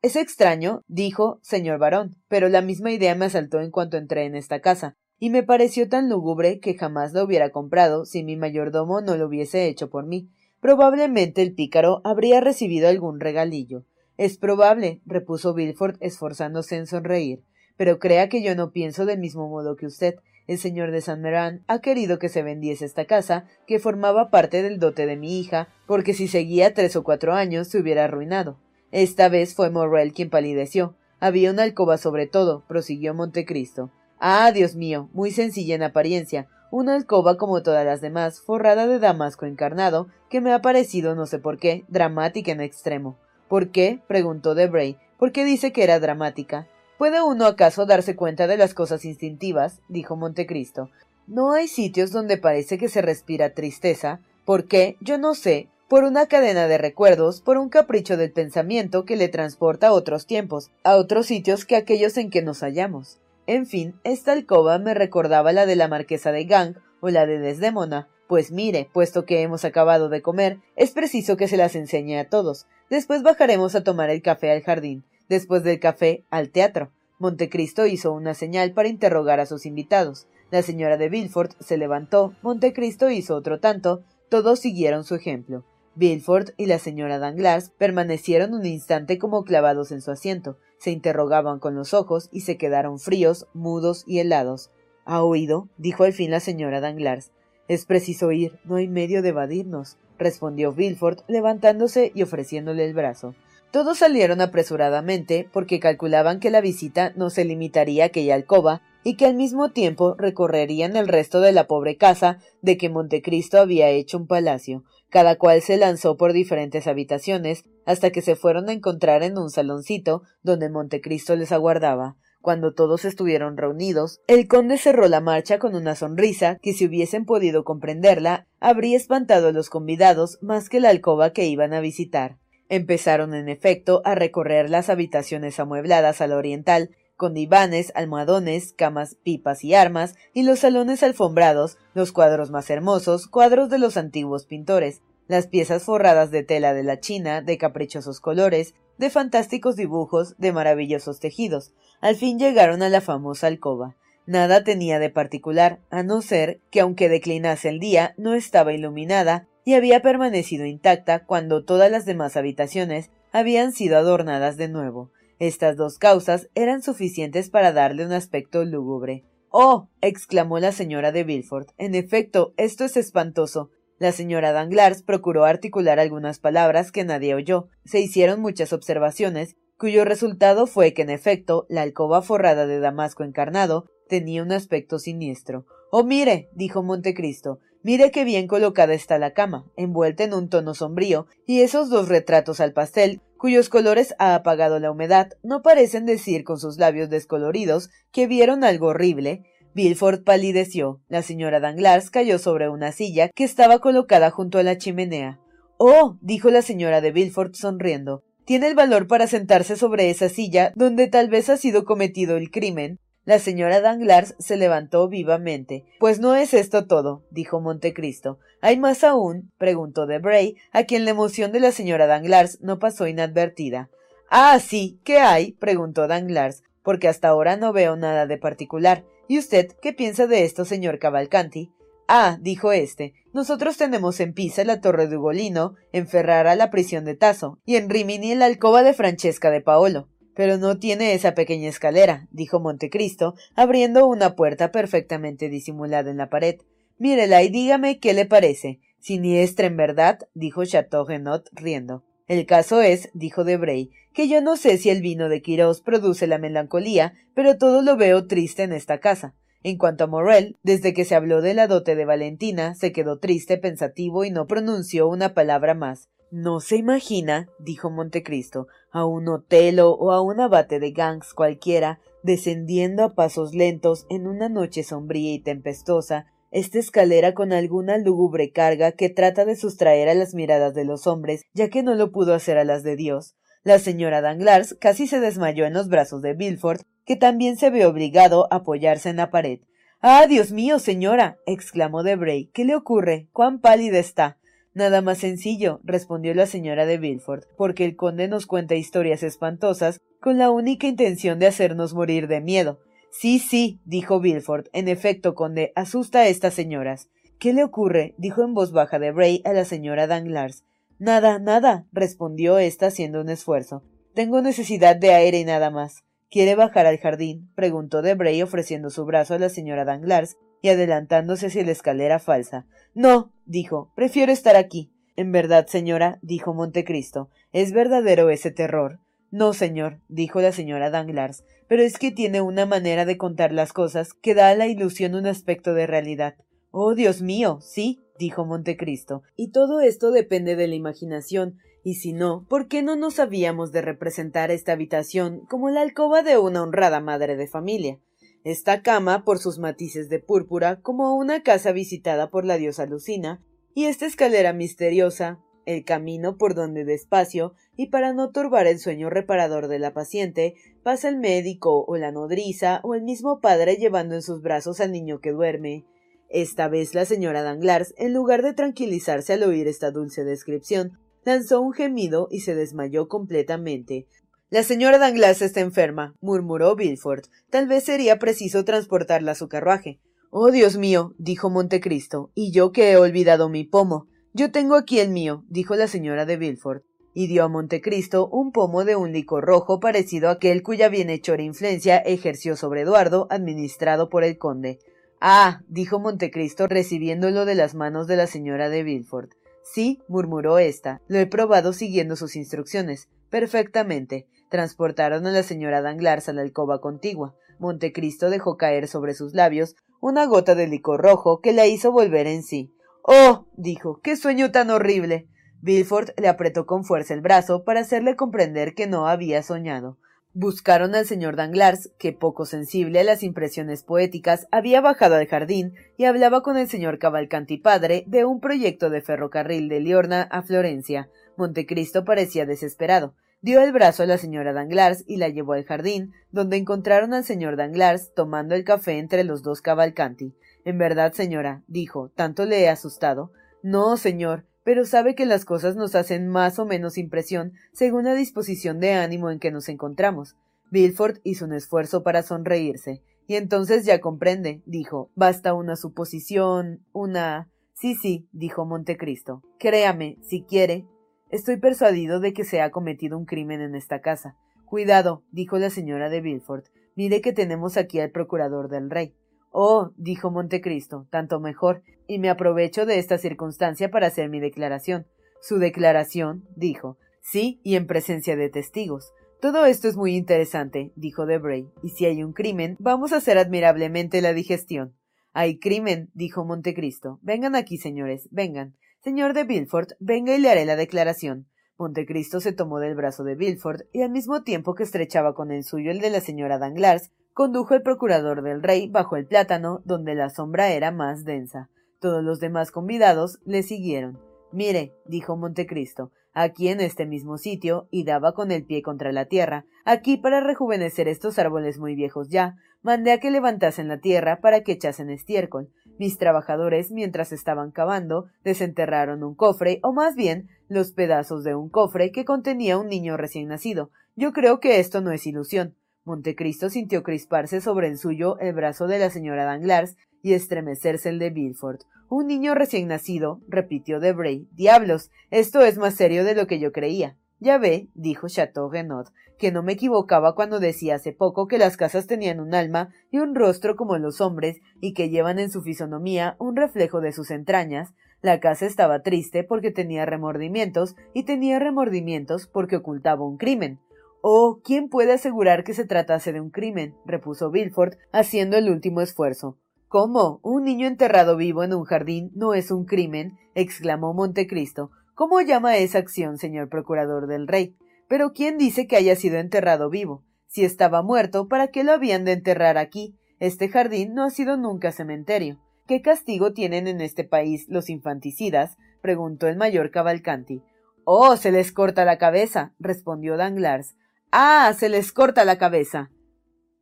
es extraño, dijo, señor barón, pero la misma idea me asaltó en cuanto entré en esta casa, y me pareció tan lúgubre que jamás lo hubiera comprado si mi mayordomo no lo hubiese hecho por mí. Probablemente el pícaro habría recibido algún regalillo. Es probable, repuso Bilford, esforzándose en sonreír, pero crea que yo no pienso del mismo modo que usted. El señor de San Merán ha querido que se vendiese esta casa, que formaba parte del dote de mi hija, porque si seguía tres o cuatro años se hubiera arruinado. Esta vez fue Morrel quien palideció. Había una alcoba sobre todo, prosiguió Montecristo. Ah, Dios mío, muy sencilla en apariencia, una alcoba como todas las demás, forrada de damasco encarnado, que me ha parecido, no sé por qué, dramática en extremo. ¿Por qué? preguntó Debray. ¿Por qué dice que era dramática? ¿Puede uno acaso darse cuenta de las cosas instintivas? dijo Montecristo. No hay sitios donde parece que se respira tristeza. ¿Por qué? Yo no sé. Por una cadena de recuerdos, por un capricho del pensamiento que le transporta a otros tiempos, a otros sitios que aquellos en que nos hallamos. En fin, esta alcoba me recordaba la de la marquesa de Gang o la de Desdémona. Pues mire, puesto que hemos acabado de comer, es preciso que se las enseñe a todos. Después bajaremos a tomar el café al jardín. Después del café, al teatro. Montecristo hizo una señal para interrogar a sus invitados. La señora de Villefort se levantó, Montecristo hizo otro tanto, todos siguieron su ejemplo. Villefort y la señora Danglars permanecieron un instante como clavados en su asiento, se interrogaban con los ojos y se quedaron fríos, mudos y helados. ¿Ha oído? dijo al fin la señora Danglars. Es preciso ir, no hay medio de evadirnos, respondió Villefort, levantándose y ofreciéndole el brazo. Todos salieron apresuradamente porque calculaban que la visita no se limitaría a aquella alcoba y que al mismo tiempo recorrerían el resto de la pobre casa de que Montecristo había hecho un palacio. Cada cual se lanzó por diferentes habitaciones hasta que se fueron a encontrar en un saloncito donde Montecristo les aguardaba. Cuando todos estuvieron reunidos, el conde cerró la marcha con una sonrisa que si hubiesen podido comprenderla habría espantado a los convidados más que la alcoba que iban a visitar. Empezaron, en efecto, a recorrer las habitaciones amuebladas a la oriental, con divanes, almohadones, camas, pipas y armas, y los salones alfombrados, los cuadros más hermosos, cuadros de los antiguos pintores, las piezas forradas de tela de la China, de caprichosos colores, de fantásticos dibujos, de maravillosos tejidos. Al fin llegaron a la famosa alcoba. Nada tenía de particular, a no ser que aunque declinase el día, no estaba iluminada, y había permanecido intacta cuando todas las demás habitaciones habían sido adornadas de nuevo. Estas dos causas eran suficientes para darle un aspecto lúgubre. Oh. exclamó la señora de Villefort. En efecto, esto es espantoso. La señora Danglars procuró articular algunas palabras que nadie oyó. Se hicieron muchas observaciones, cuyo resultado fue que en efecto la alcoba forrada de damasco encarnado tenía un aspecto siniestro. Oh mire. dijo Montecristo. Mire qué bien colocada está la cama, envuelta en un tono sombrío, y esos dos retratos al pastel, cuyos colores ha apagado la humedad, no parecen decir con sus labios descoloridos que vieron algo horrible. Bilford palideció. La señora Danglars cayó sobre una silla que estaba colocada junto a la chimenea. Oh, dijo la señora de Bilford sonriendo. Tiene el valor para sentarse sobre esa silla donde tal vez ha sido cometido el crimen. La señora Danglars se levantó vivamente. Pues no es esto todo, dijo Montecristo. ¿Hay más aún? preguntó Debray, a quien la emoción de la señora Danglars no pasó inadvertida. Ah, sí, ¿qué hay? preguntó Danglars, porque hasta ahora no veo nada de particular. ¿Y usted qué piensa de esto, señor Cavalcanti? Ah, dijo éste, nosotros tenemos en Pisa la torre de Ugolino, en Ferrara la prisión de Tasso, y en Rimini la alcoba de Francesca de Paolo. Pero no tiene esa pequeña escalera, dijo Montecristo, abriendo una puerta perfectamente disimulada en la pared. Mírela y dígame qué le parece. Siniestra en verdad, dijo Chateaugenot riendo. El caso es, dijo Debray, que yo no sé si el vino de Quirós produce la melancolía, pero todo lo veo triste en esta casa. En cuanto a Morrel, desde que se habló de la dote de Valentina, se quedó triste, pensativo y no pronunció una palabra más. No se imagina, dijo Montecristo, a un Otelo o a un abate de gangs cualquiera, descendiendo a pasos lentos en una noche sombría y tempestosa, esta escalera con alguna lúgubre carga que trata de sustraer a las miradas de los hombres, ya que no lo pudo hacer a las de Dios. La señora Danglars casi se desmayó en los brazos de Bilford, que también se ve obligado a apoyarse en la pared. Ah, Dios mío, señora. exclamó Debray. ¿Qué le ocurre? cuán pálida está. Nada más sencillo, respondió la señora de Bilford, porque el conde nos cuenta historias espantosas con la única intención de hacernos morir de miedo. Sí, sí, dijo Bilford. En efecto, conde, asusta a estas señoras. ¿Qué le ocurre? dijo en voz baja de Bray a la señora Danglars. Nada, nada, respondió ésta haciendo un esfuerzo. Tengo necesidad de aire y nada más. ¿Quiere bajar al jardín? preguntó Debray ofreciendo su brazo a la señora Danglars y adelantándose hacia la escalera falsa. No, dijo, prefiero estar aquí. En verdad, señora, dijo Montecristo, ¿es verdadero ese terror? No, señor, dijo la señora Danglars, pero es que tiene una manera de contar las cosas que da a la ilusión un aspecto de realidad. Oh, Dios mío, sí, dijo Montecristo, y todo esto depende de la imaginación, y si no, ¿por qué no nos habíamos de representar esta habitación como la alcoba de una honrada madre de familia? esta cama por sus matices de púrpura como una casa visitada por la diosa Lucina, y esta escalera misteriosa, el camino por donde despacio, y para no turbar el sueño reparador de la paciente, pasa el médico o la nodriza o el mismo padre llevando en sus brazos al niño que duerme. Esta vez la señora Danglars, en lugar de tranquilizarse al oír esta dulce descripción, lanzó un gemido y se desmayó completamente, la señora Danglars está enferma, murmuró Bilford. Tal vez sería preciso transportarla a su carruaje. Oh, Dios mío, dijo Montecristo, y yo que he olvidado mi pomo. Yo tengo aquí el mío, dijo la señora de Bilford, y dio a Montecristo un pomo de un licor rojo parecido a aquel cuya bienhechora influencia ejerció sobre Eduardo, administrado por el conde. Ah, dijo Montecristo recibiéndolo de las manos de la señora de Bilford. Sí, murmuró ésta, lo he probado siguiendo sus instrucciones. Perfectamente. Transportaron a la señora Danglars a la alcoba contigua. Montecristo dejó caer sobre sus labios una gota de licor rojo que la hizo volver en sí. Oh. dijo. qué sueño tan horrible. Bilford le apretó con fuerza el brazo para hacerle comprender que no había soñado. Buscaron al señor Danglars, que poco sensible a las impresiones poéticas había bajado al jardín y hablaba con el señor Cavalcanti padre de un proyecto de ferrocarril de Liorna a Florencia. Montecristo parecía desesperado. Dio el brazo a la señora Danglars y la llevó al jardín, donde encontraron al señor Danglars tomando el café entre los dos Cavalcanti. En verdad, señora, dijo, ¿tanto le he asustado? No, señor, pero sabe que las cosas nos hacen más o menos impresión según la disposición de ánimo en que nos encontramos. Bilford hizo un esfuerzo para sonreírse. Y entonces ya comprende, dijo. Basta una suposición, una. Sí, sí, dijo Montecristo. Créame, si quiere, Estoy persuadido de que se ha cometido un crimen en esta casa. Cuidado, dijo la señora de Villefort. Mire que tenemos aquí al procurador del rey. Oh, dijo Montecristo, tanto mejor, y me aprovecho de esta circunstancia para hacer mi declaración. Su declaración, dijo. Sí, y en presencia de testigos. Todo esto es muy interesante, dijo Debray, y si hay un crimen, vamos a hacer admirablemente la digestión. Hay crimen, dijo Montecristo. Vengan aquí, señores, vengan. Señor de Villefort, venga y le haré la declaración. Montecristo se tomó del brazo de Villefort y al mismo tiempo que estrechaba con el suyo el de la señora Danglars, condujo el procurador del rey bajo el plátano, donde la sombra era más densa. Todos los demás convidados le siguieron. Mire, dijo Montecristo, aquí en este mismo sitio, y daba con el pie contra la tierra, aquí para rejuvenecer estos árboles muy viejos ya, mandé a que levantasen la tierra para que echasen estiércol. Mis trabajadores, mientras estaban cavando, desenterraron un cofre, o más bien los pedazos de un cofre que contenía un niño recién nacido. Yo creo que esto no es ilusión. Montecristo sintió crisparse sobre el suyo el brazo de la señora Danglars y estremecerse el de Villefort. Un niño recién nacido, repitió Debray. Diablos, esto es más serio de lo que yo creía. Ya ve, dijo Chateau Renaud, que no me equivocaba cuando decía hace poco que las casas tenían un alma y un rostro como los hombres, y que llevan en su fisonomía un reflejo de sus entrañas. La casa estaba triste porque tenía remordimientos, y tenía remordimientos porque ocultaba un crimen. Oh, ¿quién puede asegurar que se tratase de un crimen? repuso Villefort, haciendo el último esfuerzo. ¿Cómo? ¿Un niño enterrado vivo en un jardín no es un crimen? exclamó Montecristo. ¿Cómo llama esa acción, señor procurador del rey? Pero ¿quién dice que haya sido enterrado vivo? Si estaba muerto, ¿para qué lo habían de enterrar aquí? Este jardín no ha sido nunca cementerio. ¿Qué castigo tienen en este país los infanticidas? preguntó el mayor Cavalcanti. Oh, se les corta la cabeza, respondió Danglars. Ah, se les corta la cabeza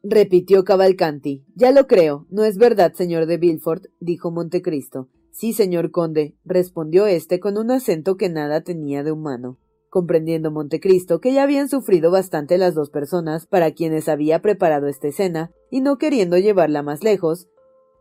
repitió Cavalcanti. Ya lo creo. No es verdad, señor de Villefort, dijo Montecristo. Sí, señor conde, respondió éste con un acento que nada tenía de humano. Comprendiendo Montecristo que ya habían sufrido bastante las dos personas para quienes había preparado esta escena, y no queriendo llevarla más lejos,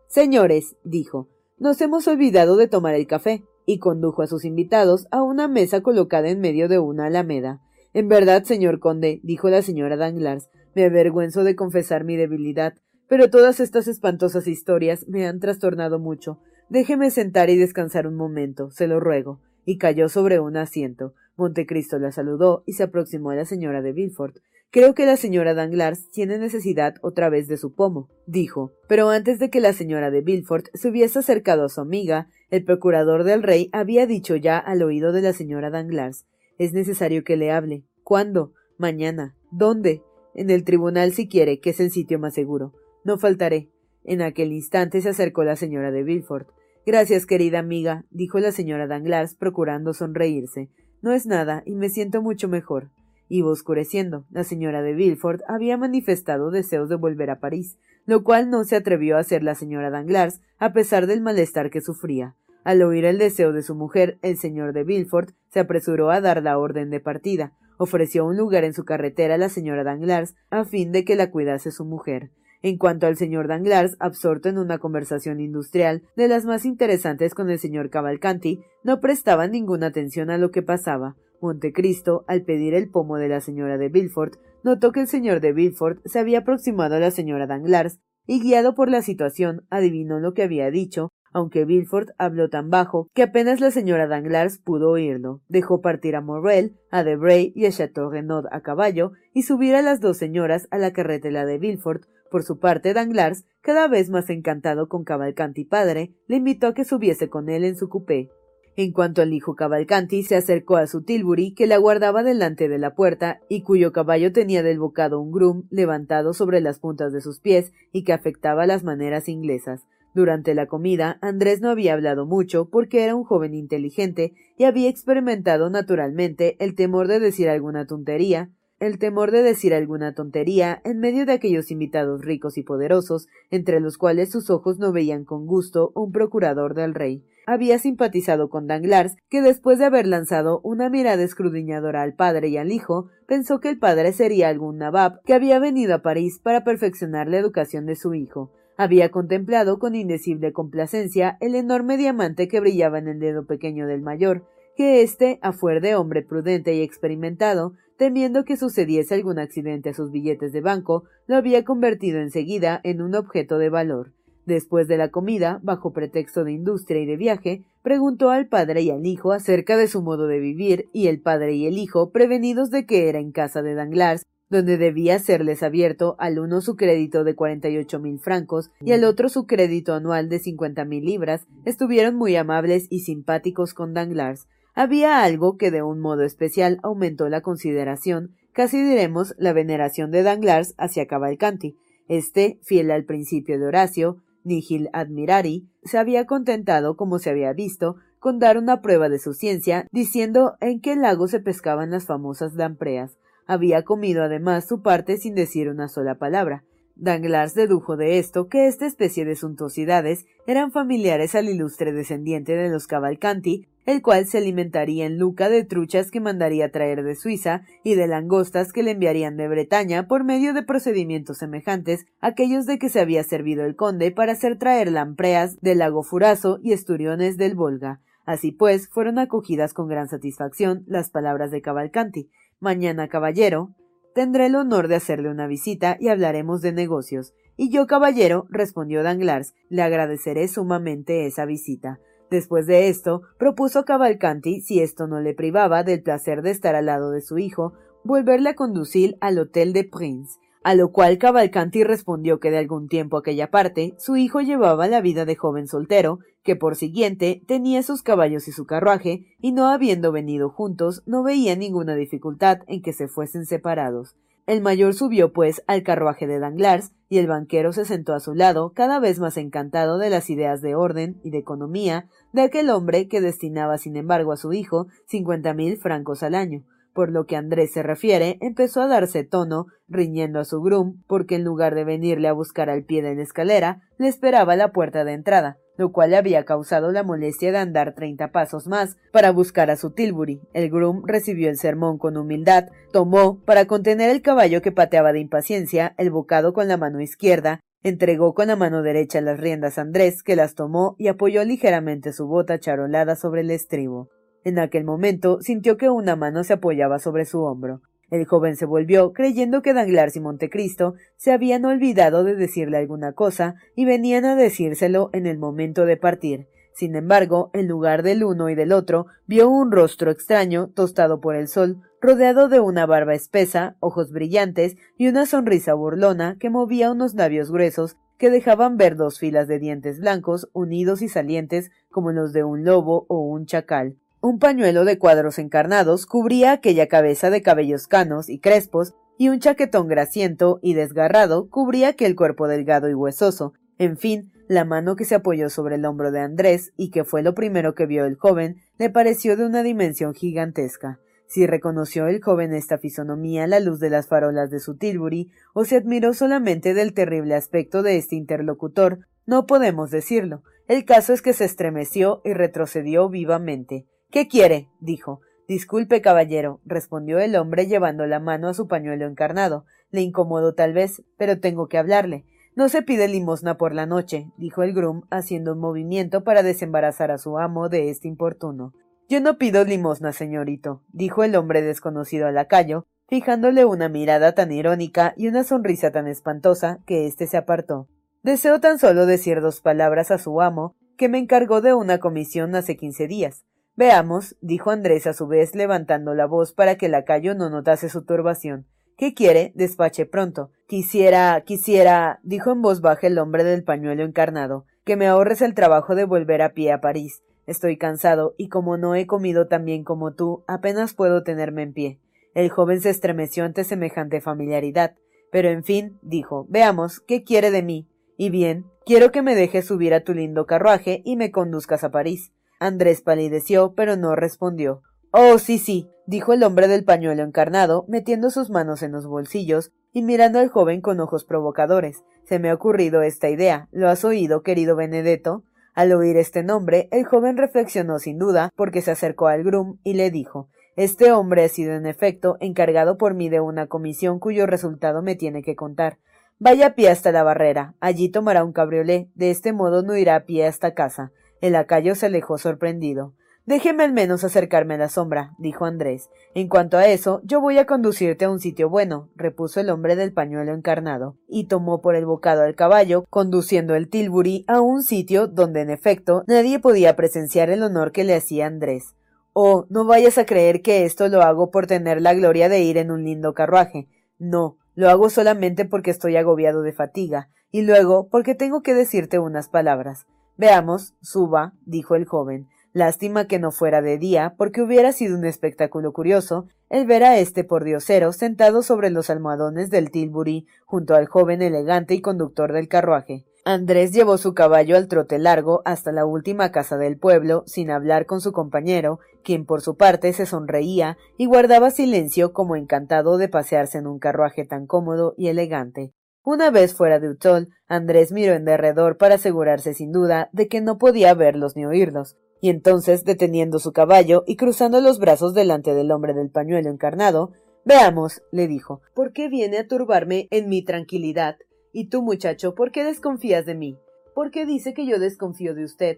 Señores, dijo, nos hemos olvidado de tomar el café, y condujo a sus invitados a una mesa colocada en medio de una alameda. En verdad, señor conde, dijo la señora Danglars, me avergüenzo de confesar mi debilidad, pero todas estas espantosas historias me han trastornado mucho. Déjeme sentar y descansar un momento, se lo ruego. Y cayó sobre un asiento. Montecristo la saludó y se aproximó a la señora de Villefort. Creo que la señora Danglars tiene necesidad otra vez de su pomo, dijo. Pero antes de que la señora de Villefort se hubiese acercado a su amiga, el procurador del rey había dicho ya al oído de la señora Danglars Es necesario que le hable. ¿Cuándo? Mañana. ¿Dónde? En el tribunal si quiere, que es el sitio más seguro. No faltaré. En aquel instante se acercó la señora de Villefort. Gracias, querida amiga, dijo la señora Danglars, procurando sonreírse. No es nada, y me siento mucho mejor. Iba oscureciendo. La señora de Villefort había manifestado deseos de volver a París, lo cual no se atrevió a hacer la señora Danglars, a pesar del malestar que sufría. Al oír el deseo de su mujer, el señor de Villefort se apresuró a dar la orden de partida, ofreció un lugar en su carretera a la señora Danglars a fin de que la cuidase su mujer. En cuanto al señor Danglars, absorto en una conversación industrial de las más interesantes con el señor Cavalcanti, no prestaba ninguna atención a lo que pasaba. Montecristo, al pedir el pomo de la señora de Villefort, notó que el señor de Villefort se había aproximado a la señora Danglars, y guiado por la situación, adivinó lo que había dicho, aunque Villefort habló tan bajo que apenas la señora Danglars pudo oírlo. Dejó partir a Morrel, a Debray y a Chateau Renaud a caballo y subir a las dos señoras a la carretela de Villefort. Por su parte, Danglars, cada vez más encantado con Cavalcanti padre, le invitó a que subiese con él en su coupé. En cuanto al hijo Cavalcanti, se acercó a su Tilbury, que la guardaba delante de la puerta, y cuyo caballo tenía del bocado un groom levantado sobre las puntas de sus pies y que afectaba las maneras inglesas. Durante la comida, Andrés no había hablado mucho porque era un joven inteligente y había experimentado naturalmente el temor de decir alguna tontería, el temor de decir alguna tontería en medio de aquellos invitados ricos y poderosos, entre los cuales sus ojos no veían con gusto un procurador del rey. Había simpatizado con Danglars, que después de haber lanzado una mirada escrudiñadora al padre y al hijo, pensó que el padre sería algún nabab que había venido a París para perfeccionar la educación de su hijo. Había contemplado con indecible complacencia el enorme diamante que brillaba en el dedo pequeño del mayor, que éste, a fuer de hombre prudente y experimentado, temiendo que sucediese algún accidente a sus billetes de banco, lo había convertido enseguida en un objeto de valor. Después de la comida, bajo pretexto de industria y de viaje, preguntó al padre y al hijo acerca de su modo de vivir, y el padre y el hijo, prevenidos de que era en casa de Danglars, donde debía serles abierto al uno su crédito de cuarenta y ocho mil francos y al otro su crédito anual de cincuenta mil libras, estuvieron muy amables y simpáticos con Danglars. Había algo que de un modo especial aumentó la consideración, casi diremos la veneración de Danglars hacia Cavalcanti. Este, fiel al principio de Horacio, nihil admirari, se había contentado, como se había visto, con dar una prueba de su ciencia, diciendo en qué lago se pescaban las famosas lampreas. Había comido además su parte sin decir una sola palabra. Danglars dedujo de esto que esta especie de suntuosidades eran familiares al ilustre descendiente de los Cavalcanti, el cual se alimentaría en Luca de truchas que mandaría traer de Suiza y de langostas que le enviarían de Bretaña por medio de procedimientos semejantes a aquellos de que se había servido el conde para hacer traer lampreas del lago Furazo y esturiones del Volga. Así pues, fueron acogidas con gran satisfacción las palabras de Cavalcanti. Mañana, caballero, tendré el honor de hacerle una visita y hablaremos de negocios. Y yo, caballero, respondió Danglars, le agradeceré sumamente esa visita. Después de esto, propuso Cavalcanti, si esto no le privaba del placer de estar al lado de su hijo, volverle a conducir al Hotel de Prince, a lo cual Cavalcanti respondió que de algún tiempo aquella parte su hijo llevaba la vida de joven soltero, que por siguiente tenía sus caballos y su carruaje, y no habiendo venido juntos, no veía ninguna dificultad en que se fuesen separados. El mayor subió, pues, al carruaje de Danglars, y el banquero se sentó a su lado, cada vez más encantado de las ideas de orden y de economía de aquel hombre que destinaba, sin embargo, a su hijo cincuenta mil francos al año. Por lo que Andrés se refiere, empezó a darse tono, riñendo a su groom, porque en lugar de venirle a buscar al pie de la escalera, le esperaba la puerta de entrada, lo cual le había causado la molestia de andar treinta pasos más para buscar a su Tilbury. El groom recibió el sermón con humildad, tomó, para contener el caballo que pateaba de impaciencia, el bocado con la mano izquierda, entregó con la mano derecha las riendas a Andrés, que las tomó y apoyó ligeramente su bota charolada sobre el estribo. En aquel momento sintió que una mano se apoyaba sobre su hombro. El joven se volvió, creyendo que Danglars y Montecristo se habían olvidado de decirle alguna cosa y venían a decírselo en el momento de partir. Sin embargo, en lugar del uno y del otro, vio un rostro extraño, tostado por el sol, rodeado de una barba espesa, ojos brillantes y una sonrisa burlona que movía unos labios gruesos que dejaban ver dos filas de dientes blancos unidos y salientes como los de un lobo o un chacal. Un pañuelo de cuadros encarnados cubría aquella cabeza de cabellos canos y crespos, y un chaquetón grasiento y desgarrado cubría aquel cuerpo delgado y huesoso. En fin, la mano que se apoyó sobre el hombro de Andrés y que fue lo primero que vio el joven le pareció de una dimensión gigantesca. Si reconoció el joven esta fisonomía a la luz de las farolas de su Tilbury, o se admiró solamente del terrible aspecto de este interlocutor, no podemos decirlo. El caso es que se estremeció y retrocedió vivamente. ¿Qué quiere? dijo. Disculpe, caballero, respondió el hombre llevando la mano a su pañuelo encarnado. Le incomodo tal vez, pero tengo que hablarle. No se pide limosna por la noche, dijo el groom, haciendo un movimiento para desembarazar a su amo de este importuno. Yo no pido limosna, señorito, dijo el hombre desconocido al lacayo, fijándole una mirada tan irónica y una sonrisa tan espantosa que éste se apartó. Deseo tan solo decir dos palabras a su amo, que me encargó de una comisión hace quince días. Veamos, dijo Andrés a su vez levantando la voz para que el lacayo no notase su turbación. ¿Qué quiere? Despache pronto. Quisiera, quisiera, dijo en voz baja el hombre del pañuelo encarnado, que me ahorres el trabajo de volver a pie a París. Estoy cansado, y como no he comido tan bien como tú, apenas puedo tenerme en pie. El joven se estremeció ante semejante familiaridad. Pero en fin, dijo, veamos, ¿qué quiere de mí? Y bien, quiero que me dejes subir a tu lindo carruaje y me conduzcas a París. Andrés palideció, pero no respondió. Oh, sí, sí, dijo el hombre del pañuelo encarnado, metiendo sus manos en los bolsillos y mirando al joven con ojos provocadores. Se me ha ocurrido esta idea. ¿Lo has oído, querido Benedetto? Al oír este nombre, el joven reflexionó sin duda, porque se acercó al groom y le dijo Este hombre ha sido en efecto encargado por mí de una comisión cuyo resultado me tiene que contar. Vaya a pie hasta la barrera. Allí tomará un cabriolé. De este modo no irá a pie hasta casa. El lacayo se alejó sorprendido. Déjeme al menos acercarme a la sombra, dijo Andrés. En cuanto a eso, yo voy a conducirte a un sitio bueno, repuso el hombre del pañuelo encarnado, y tomó por el bocado al caballo, conduciendo el Tilbury a un sitio donde en efecto nadie podía presenciar el honor que le hacía Andrés. Oh, no vayas a creer que esto lo hago por tener la gloria de ir en un lindo carruaje. No, lo hago solamente porque estoy agobiado de fatiga, y luego porque tengo que decirte unas palabras. Veamos, suba, dijo el joven. Lástima que no fuera de día, porque hubiera sido un espectáculo curioso el ver a este pordiosero sentado sobre los almohadones del Tilbury junto al joven elegante y conductor del carruaje. Andrés llevó su caballo al trote largo hasta la última casa del pueblo, sin hablar con su compañero, quien por su parte se sonreía y guardaba silencio como encantado de pasearse en un carruaje tan cómodo y elegante. Una vez fuera de Utol, Andrés miró en derredor para asegurarse sin duda de que no podía verlos ni oírlos, y entonces, deteniendo su caballo y cruzando los brazos delante del hombre del pañuelo encarnado, Veamos, le dijo, ¿por qué viene a turbarme en mi tranquilidad? ¿Y tú, muchacho, por qué desconfías de mí? ¿Por qué dice que yo desconfío de usted?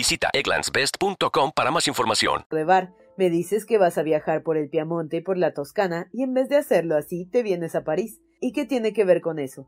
Visita egglandsbest.com para más información. me dices que vas a viajar por el Piamonte y por la Toscana y en vez de hacerlo así te vienes a París. ¿Y qué tiene que ver con eso?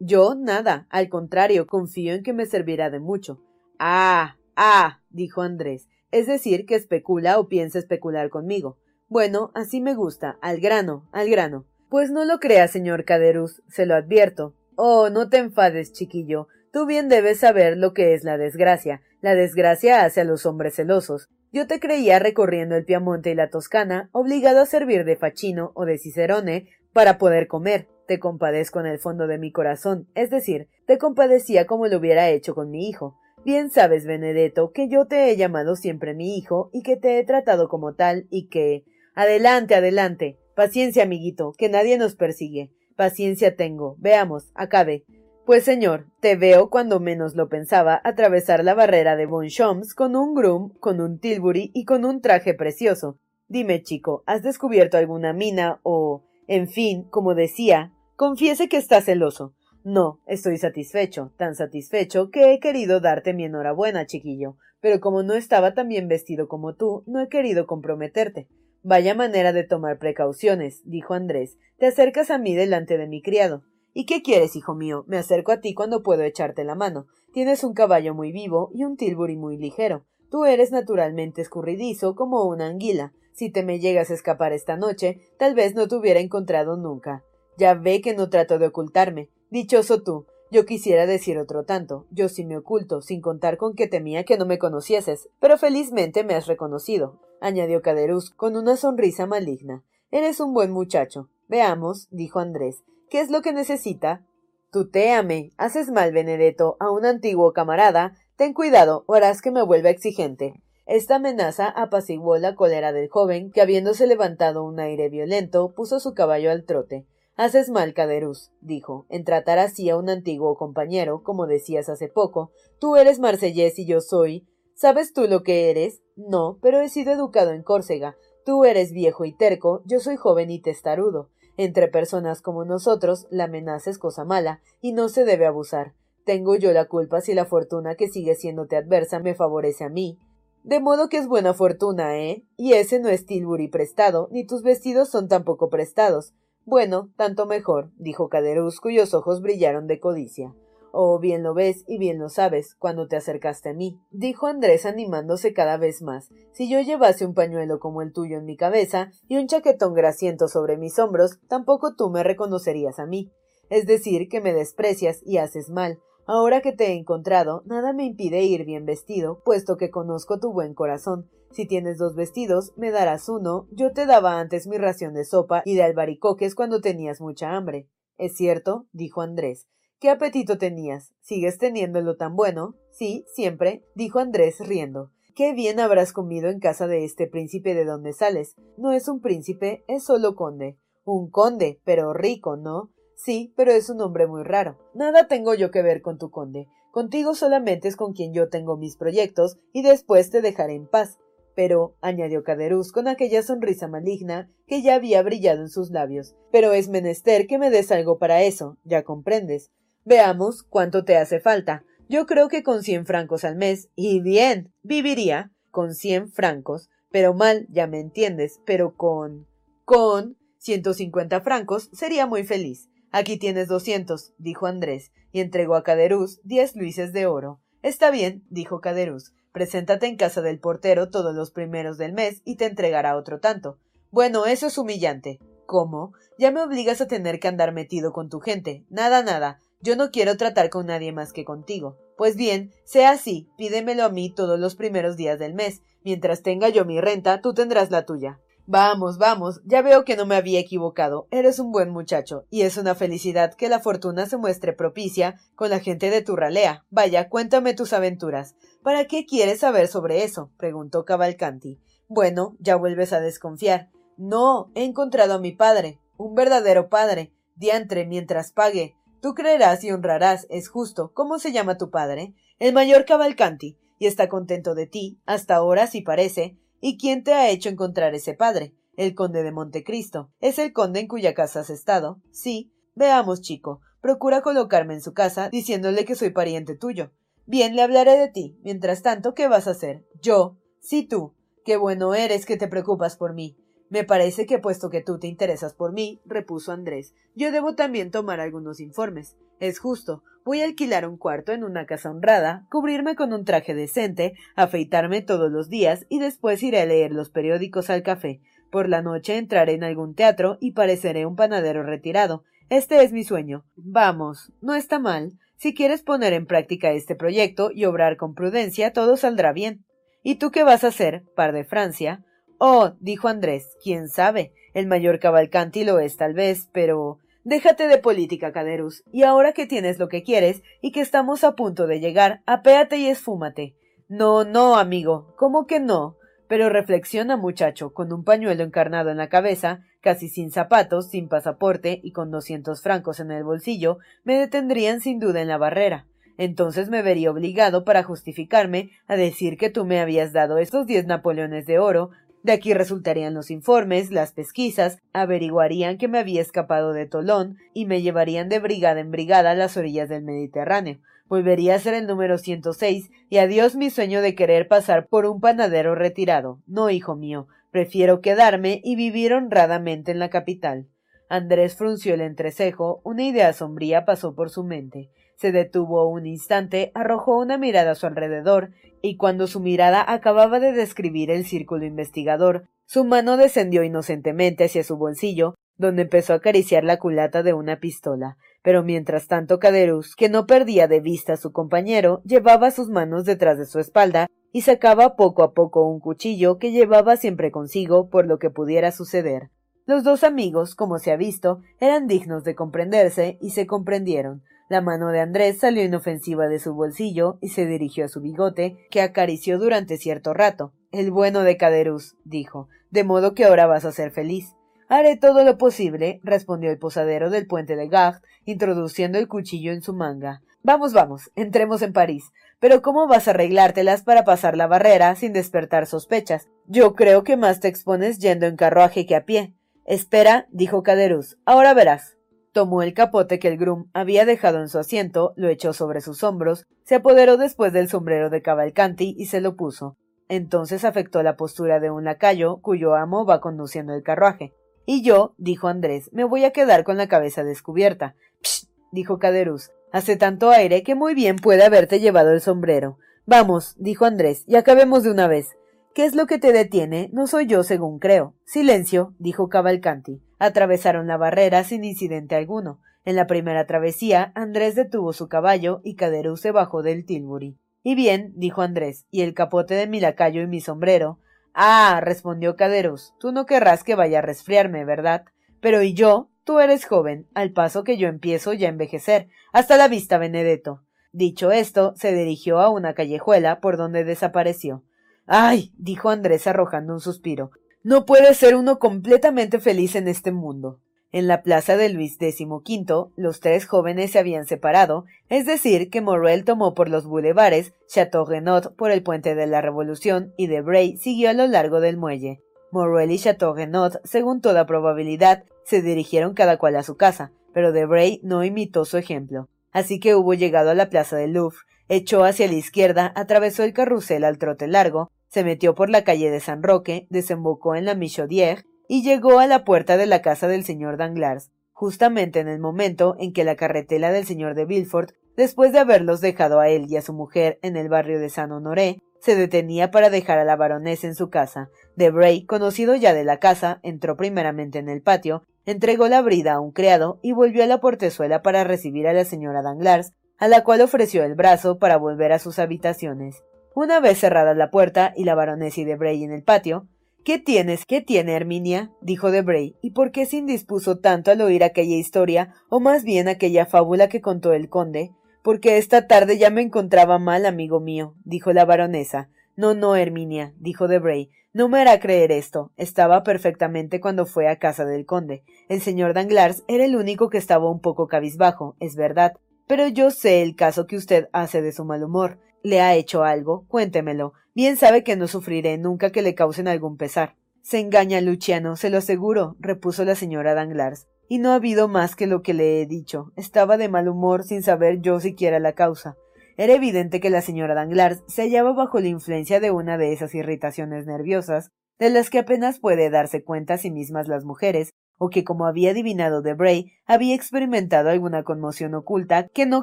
Yo nada, al contrario, confío en que me servirá de mucho. Ah, ah, dijo Andrés, es decir, que especula o piensa especular conmigo. Bueno, así me gusta, al grano, al grano. Pues no lo crea, señor Caderus, se lo advierto. Oh, no te enfades, chiquillo. Tú bien debes saber lo que es la desgracia. La desgracia hace a los hombres celosos. Yo te creía recorriendo el Piamonte y la Toscana, obligado a servir de fachino o de cicerone para poder comer. Te compadezco en el fondo de mi corazón, es decir, te compadecía como lo hubiera hecho con mi hijo. Bien sabes, Benedetto, que yo te he llamado siempre mi hijo y que te he tratado como tal y que. Adelante, adelante. Paciencia, amiguito, que nadie nos persigue. Paciencia tengo. Veamos, acabe. Pues señor, te veo cuando menos lo pensaba atravesar la barrera de Bonchoms con un groom, con un Tilbury y con un traje precioso. Dime, chico, ¿has descubierto alguna mina o... en fin, como decía, confiese que está celoso. No, estoy satisfecho, tan satisfecho que he querido darte mi enhorabuena, chiquillo, pero como no estaba tan bien vestido como tú, no he querido comprometerte. Vaya manera de tomar precauciones, dijo Andrés. Te acercas a mí delante de mi criado. ¿Y qué quieres, hijo mío? Me acerco a ti cuando puedo echarte la mano. Tienes un caballo muy vivo y un tilbury muy ligero. Tú eres naturalmente escurridizo como una anguila. Si te me llegas a escapar esta noche, tal vez no te hubiera encontrado nunca. Ya ve que no trato de ocultarme. Dichoso tú. Yo quisiera decir otro tanto. Yo sí me oculto, sin contar con que temía que no me conocieses. Pero felizmente me has reconocido, añadió Caderuz con una sonrisa maligna. Eres un buen muchacho. Veamos, dijo Andrés, ¿Qué es lo que necesita? Tutéame. Haces mal, Benedetto, a un antiguo camarada. Ten cuidado, o harás que me vuelva exigente. Esta amenaza apaciguó la cólera del joven, que habiéndose levantado un aire violento, puso su caballo al trote. Haces mal, Caderus, dijo, en tratar así a un antiguo compañero, como decías hace poco. Tú eres marsellés y yo soy. ¿Sabes tú lo que eres? No, pero he sido educado en Córcega. Tú eres viejo y terco, yo soy joven y testarudo. Entre personas como nosotros, la amenaza es cosa mala, y no se debe abusar. Tengo yo la culpa si la fortuna que sigue siéndote adversa me favorece a mí. De modo que es buena fortuna, ¿eh? Y ese no es Tilbury prestado, ni tus vestidos son tampoco prestados. Bueno, tanto mejor, dijo Caderus, cuyos ojos brillaron de codicia. Oh, bien lo ves y bien lo sabes, cuando te acercaste a mí, dijo Andrés animándose cada vez más. Si yo llevase un pañuelo como el tuyo en mi cabeza y un chaquetón grasiento sobre mis hombros, tampoco tú me reconocerías a mí. Es decir, que me desprecias y haces mal. Ahora que te he encontrado, nada me impide ir bien vestido, puesto que conozco tu buen corazón. Si tienes dos vestidos, me darás uno. Yo te daba antes mi ración de sopa y de albaricoques cuando tenías mucha hambre. ¿Es cierto? dijo Andrés. ¿Qué apetito tenías? ¿Sigues teniéndolo tan bueno? Sí, siempre, dijo Andrés riendo. Qué bien habrás comido en casa de este príncipe de donde sales. No es un príncipe, es solo conde. Un conde, pero rico, ¿no? Sí, pero es un hombre muy raro. Nada tengo yo que ver con tu conde. Contigo solamente es con quien yo tengo mis proyectos y después te dejaré en paz. Pero, añadió Caderuz con aquella sonrisa maligna que ya había brillado en sus labios, pero es menester que me des algo para eso, ya comprendes. Veamos cuánto te hace falta. Yo creo que con cien francos al mes, y bien, viviría con cien francos, pero mal, ya me entiendes, pero con. con. ciento cincuenta francos sería muy feliz. Aquí tienes doscientos, dijo Andrés, y entregó a Caderuz diez luises de oro. Está bien, dijo Caderuz, Preséntate en casa del portero todos los primeros del mes y te entregará otro tanto. Bueno, eso es humillante. ¿Cómo? Ya me obligas a tener que andar metido con tu gente. Nada, nada. Yo no quiero tratar con nadie más que contigo. Pues bien, sea así, pídemelo a mí todos los primeros días del mes. Mientras tenga yo mi renta, tú tendrás la tuya. Vamos, vamos, ya veo que no me había equivocado. Eres un buen muchacho, y es una felicidad que la fortuna se muestre propicia con la gente de tu ralea. Vaya, cuéntame tus aventuras. ¿Para qué quieres saber sobre eso? preguntó Cavalcanti. Bueno, ya vuelves a desconfiar. No, he encontrado a mi padre, un verdadero padre. Diantre, mientras pague. Tú creerás y honrarás, es justo. ¿Cómo se llama tu padre? El mayor Cavalcanti, y está contento de ti, hasta ahora si parece, ¿Y quién te ha hecho encontrar ese padre? El conde de Montecristo. ¿Es el conde en cuya casa has estado? Sí. Veamos, chico. Procura colocarme en su casa diciéndole que soy pariente tuyo. Bien, le hablaré de ti. Mientras tanto, ¿qué vas a hacer? Yo. Sí, tú. Qué bueno eres que te preocupas por mí. Me parece que puesto que tú te interesas por mí, repuso Andrés, yo debo también tomar algunos informes. Es justo. Voy a alquilar un cuarto en una casa honrada, cubrirme con un traje decente, afeitarme todos los días y después iré a leer los periódicos al café. Por la noche entraré en algún teatro y pareceré un panadero retirado. Este es mi sueño. Vamos, no está mal. Si quieres poner en práctica este proyecto y obrar con prudencia, todo saldrá bien. ¿Y tú qué vas a hacer, par de Francia? Oh, dijo Andrés, quién sabe. El mayor Cavalcanti lo es tal vez, pero Déjate de política, Caderus, y ahora que tienes lo que quieres y que estamos a punto de llegar, apéate y esfúmate. No, no, amigo, ¿cómo que no? Pero reflexiona, muchacho, con un pañuelo encarnado en la cabeza, casi sin zapatos, sin pasaporte y con doscientos francos en el bolsillo, me detendrían sin duda en la barrera. Entonces me vería obligado para justificarme a decir que tú me habías dado estos diez napoleones de oro de aquí resultarían los informes, las pesquisas, averiguarían que me había escapado de Tolón y me llevarían de brigada en brigada a las orillas del Mediterráneo. Volvería a ser el número 106 y adiós mi sueño de querer pasar por un panadero retirado. No, hijo mío, prefiero quedarme y vivir honradamente en la capital. Andrés frunció el entrecejo, una idea sombría pasó por su mente. Se detuvo un instante, arrojó una mirada a su alrededor, y cuando su mirada acababa de describir el círculo investigador, su mano descendió inocentemente hacia su bolsillo, donde empezó a acariciar la culata de una pistola. Pero mientras tanto Caderus, que no perdía de vista a su compañero, llevaba sus manos detrás de su espalda y sacaba poco a poco un cuchillo que llevaba siempre consigo por lo que pudiera suceder. Los dos amigos, como se ha visto, eran dignos de comprenderse y se comprendieron. La mano de Andrés salió inofensiva de su bolsillo y se dirigió a su bigote, que acarició durante cierto rato. El bueno de Caderuz, dijo, de modo que ahora vas a ser feliz. Haré todo lo posible, respondió el posadero del puente de Gard, introduciendo el cuchillo en su manga. Vamos, vamos, entremos en París. Pero ¿cómo vas a arreglártelas para pasar la barrera sin despertar sospechas? Yo creo que más te expones yendo en carruaje que a pie. Espera, dijo Caderuz. Ahora verás. Tomó el capote que el groom había dejado en su asiento, lo echó sobre sus hombros, se apoderó después del sombrero de Cavalcanti y se lo puso. Entonces afectó la postura de un lacayo cuyo amo va conduciendo el carruaje. Y yo, dijo Andrés, me voy a quedar con la cabeza descubierta. Psh, dijo Caderuz, hace tanto aire que muy bien puede haberte llevado el sombrero. Vamos, dijo Andrés, y acabemos de una vez. ¿Qué es lo que te detiene? No soy yo, según creo. Silencio, dijo Cavalcanti. Atravesaron la barrera sin incidente alguno. En la primera travesía, Andrés detuvo su caballo y Caderú se bajó del Tilbury. Y bien, dijo Andrés, y el capote de mi lacayo y mi sombrero. Ah, respondió Caderus, tú no querrás que vaya a resfriarme, ¿verdad? Pero ¿y yo? Tú eres joven, al paso que yo empiezo ya a envejecer. Hasta la vista, Benedetto. Dicho esto, se dirigió a una callejuela por donde desapareció. Ay, dijo Andrés arrojando un suspiro, no puede ser uno completamente feliz en este mundo. En la plaza de Luis XV, los tres jóvenes se habían separado, es decir, que Morrel tomó por los bulevares, Chateau Renaud por el puente de la Revolución y Debray siguió a lo largo del muelle. Morrel y Chateau Renaud, según toda probabilidad, se dirigieron cada cual a su casa, pero Debray no imitó su ejemplo. Así que hubo llegado a la plaza del Louvre, echó hacia la izquierda, atravesó el carrusel al trote largo, se metió por la calle de San Roque, desembocó en la Michaudière y llegó a la puerta de la casa del señor Danglars, justamente en el momento en que la carretela del señor de Villefort, después de haberlos dejado a él y a su mujer en el barrio de San Honoré, se detenía para dejar a la baronesa en su casa. Debray, conocido ya de la casa, entró primeramente en el patio, entregó la brida a un criado y volvió a la portezuela para recibir a la señora Danglars, a la cual ofreció el brazo para volver a sus habitaciones. Una vez cerrada la puerta y la baronesa y Debray en el patio, ¿Qué tienes? ¿Qué tiene Herminia? dijo Debray. ¿Y por qué se indispuso tanto al oír aquella historia, o más bien aquella fábula que contó el conde? Porque esta tarde ya me encontraba mal, amigo mío, dijo la baronesa. No, no, Herminia, dijo Debray. No me hará creer esto. Estaba perfectamente cuando fue a casa del conde. El señor Danglars era el único que estaba un poco cabizbajo, es verdad. Pero yo sé el caso que usted hace de su mal humor. ¿Le ha hecho algo? Cuéntemelo. Bien sabe que no sufriré nunca que le causen algún pesar. Se engaña, Luciano, se lo aseguro, repuso la señora Danglars. Y no ha habido más que lo que le he dicho. Estaba de mal humor sin saber yo siquiera la causa. Era evidente que la señora Danglars se hallaba bajo la influencia de una de esas irritaciones nerviosas, de las que apenas puede darse cuenta a sí mismas las mujeres, o que, como había adivinado de Bray, había experimentado alguna conmoción oculta que no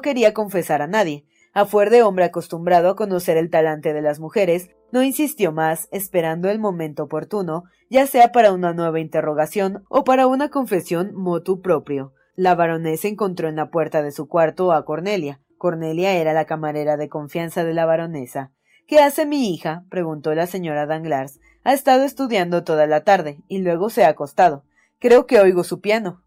quería confesar a nadie, a fuer de hombre acostumbrado a conocer el talante de las mujeres, no insistió más, esperando el momento oportuno, ya sea para una nueva interrogación o para una confesión motu propio. La baronesa encontró en la puerta de su cuarto a Cornelia. Cornelia era la camarera de confianza de la baronesa. ¿Qué hace mi hija? preguntó la señora Danglars. Ha estado estudiando toda la tarde y luego se ha acostado. Creo que oigo su piano.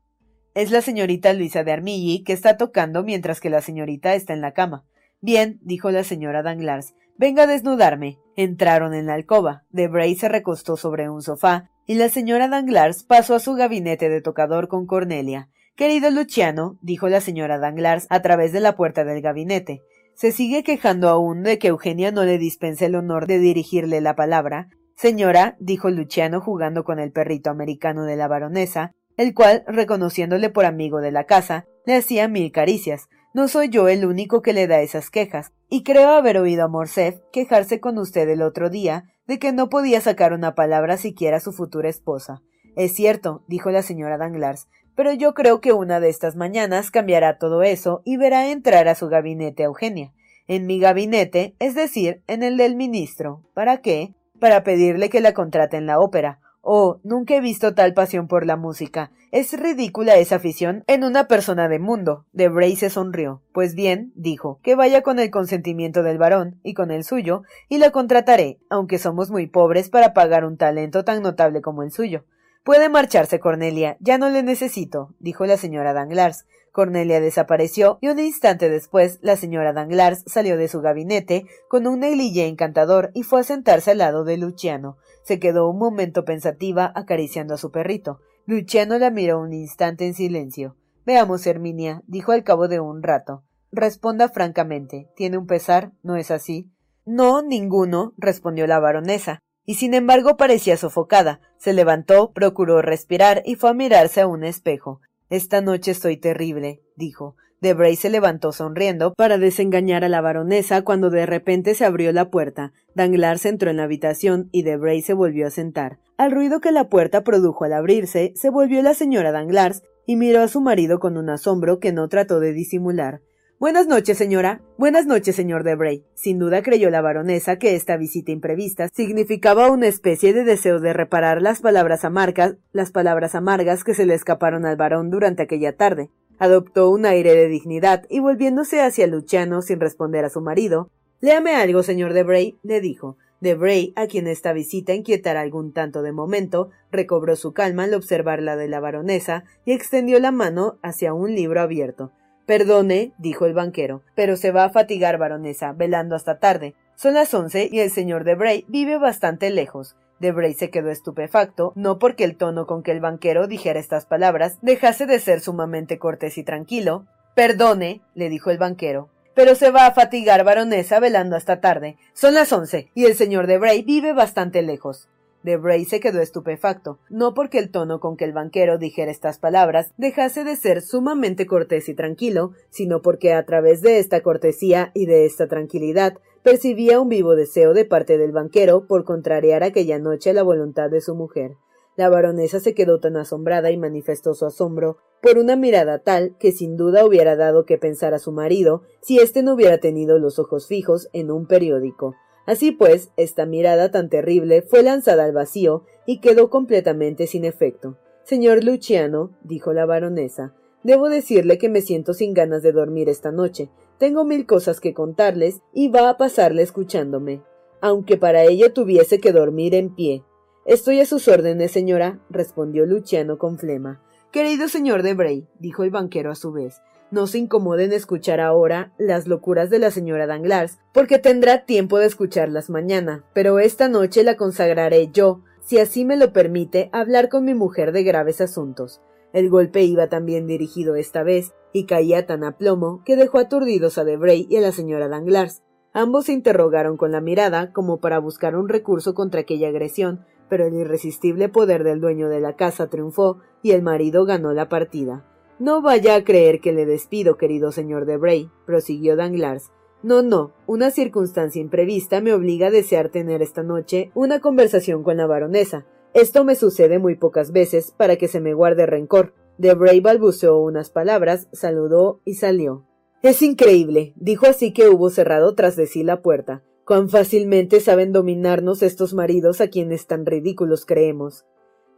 Es la señorita Luisa de Armilly que está tocando mientras que la señorita está en la cama. Bien, dijo la señora Danglars, venga a desnudarme. Entraron en la alcoba. Debray se recostó sobre un sofá y la señora Danglars pasó a su gabinete de tocador con Cornelia. Querido Luciano, dijo la señora Danglars a través de la puerta del gabinete, se sigue quejando aún de que Eugenia no le dispense el honor de dirigirle la palabra. Señora, dijo Luciano jugando con el perrito americano de la baronesa, el cual, reconociéndole por amigo de la casa, le hacía mil caricias. No soy yo el único que le da esas quejas, y creo haber oído a Morcerf quejarse con usted el otro día de que no podía sacar una palabra siquiera a su futura esposa. Es cierto, dijo la señora Danglars, pero yo creo que una de estas mañanas cambiará todo eso y verá entrar a su gabinete a Eugenia. En mi gabinete, es decir, en el del ministro. ¿Para qué? Para pedirle que la contrate en la ópera, Oh, nunca he visto tal pasión por la música. Es ridícula esa afición en una persona de mundo. Debray se sonrió. Pues bien, dijo, que vaya con el consentimiento del varón y con el suyo, y la contrataré, aunque somos muy pobres para pagar un talento tan notable como el suyo. Puede marcharse, Cornelia. Ya no le necesito, dijo la señora Danglars. Cornelia desapareció y un instante después la señora Danglars salió de su gabinete con un negligé encantador y fue a sentarse al lado de Luciano. Se quedó un momento pensativa acariciando a su perrito. Luciano la miró un instante en silencio. Veamos, Herminia, dijo al cabo de un rato. Responda francamente. ¿Tiene un pesar? ¿No es así? No, ninguno, respondió la baronesa, y sin embargo parecía sofocada. Se levantó, procuró respirar y fue a mirarse a un espejo. Esta noche estoy terrible, dijo. Debray se levantó sonriendo para desengañar a la baronesa cuando de repente se abrió la puerta. Danglars entró en la habitación y Debray se volvió a sentar. Al ruido que la puerta produjo al abrirse, se volvió la señora Danglars y miró a su marido con un asombro que no trató de disimular. Buenas noches, señora. Buenas noches, señor Debray. Sin duda creyó la baronesa que esta visita imprevista significaba una especie de deseo de reparar las palabras amargas, las palabras amargas que se le escaparon al varón durante aquella tarde. Adoptó un aire de dignidad y volviéndose hacia Luciano sin responder a su marido, Léame algo, señor Debray, le dijo. Debray, a quien esta visita inquietara algún tanto de momento, recobró su calma al observar la de la baronesa y extendió la mano hacia un libro abierto. Perdone, dijo el banquero, pero se va a fatigar, baronesa, velando hasta tarde. Son las once y el señor Debray vive bastante lejos. Debray se quedó estupefacto, no porque el tono con que el banquero dijera estas palabras dejase de ser sumamente cortés y tranquilo. Perdone, le dijo el banquero, pero se va a fatigar, baronesa, velando hasta tarde. Son las once, y el señor Debray vive bastante lejos. Debray se quedó estupefacto, no porque el tono con que el banquero dijera estas palabras dejase de ser sumamente cortés y tranquilo, sino porque a través de esta cortesía y de esta tranquilidad percibía un vivo deseo de parte del banquero por contrariar aquella noche la voluntad de su mujer. La baronesa se quedó tan asombrada y manifestó su asombro por una mirada tal que sin duda hubiera dado que pensar a su marido si éste no hubiera tenido los ojos fijos en un periódico. Así pues, esta mirada tan terrible fue lanzada al vacío y quedó completamente sin efecto. Señor Luciano, dijo la baronesa, debo decirle que me siento sin ganas de dormir esta noche. Tengo mil cosas que contarles y va a pasarle escuchándome, aunque para ello tuviese que dormir en pie. Estoy a sus órdenes, señora, respondió Luciano con flema. Querido señor de Bray, dijo el banquero a su vez, no se incomoden escuchar ahora las locuras de la señora Danglars, porque tendrá tiempo de escucharlas mañana, pero esta noche la consagraré yo, si así me lo permite, hablar con mi mujer de graves asuntos. El golpe iba también dirigido esta vez, y caía tan a plomo que dejó aturdidos a Debray y a la señora Danglars. Ambos se interrogaron con la mirada como para buscar un recurso contra aquella agresión, pero el irresistible poder del dueño de la casa triunfó y el marido ganó la partida. No vaya a creer que le despido, querido señor de Bray, prosiguió Danglars. No, no, una circunstancia imprevista me obliga a desear tener esta noche una conversación con la baronesa. Esto me sucede muy pocas veces para que se me guarde rencor. De Bray balbuceó unas palabras, saludó y salió. Es increíble, dijo así que hubo cerrado tras de sí la puerta. Cuán fácilmente saben dominarnos estos maridos a quienes tan ridículos creemos.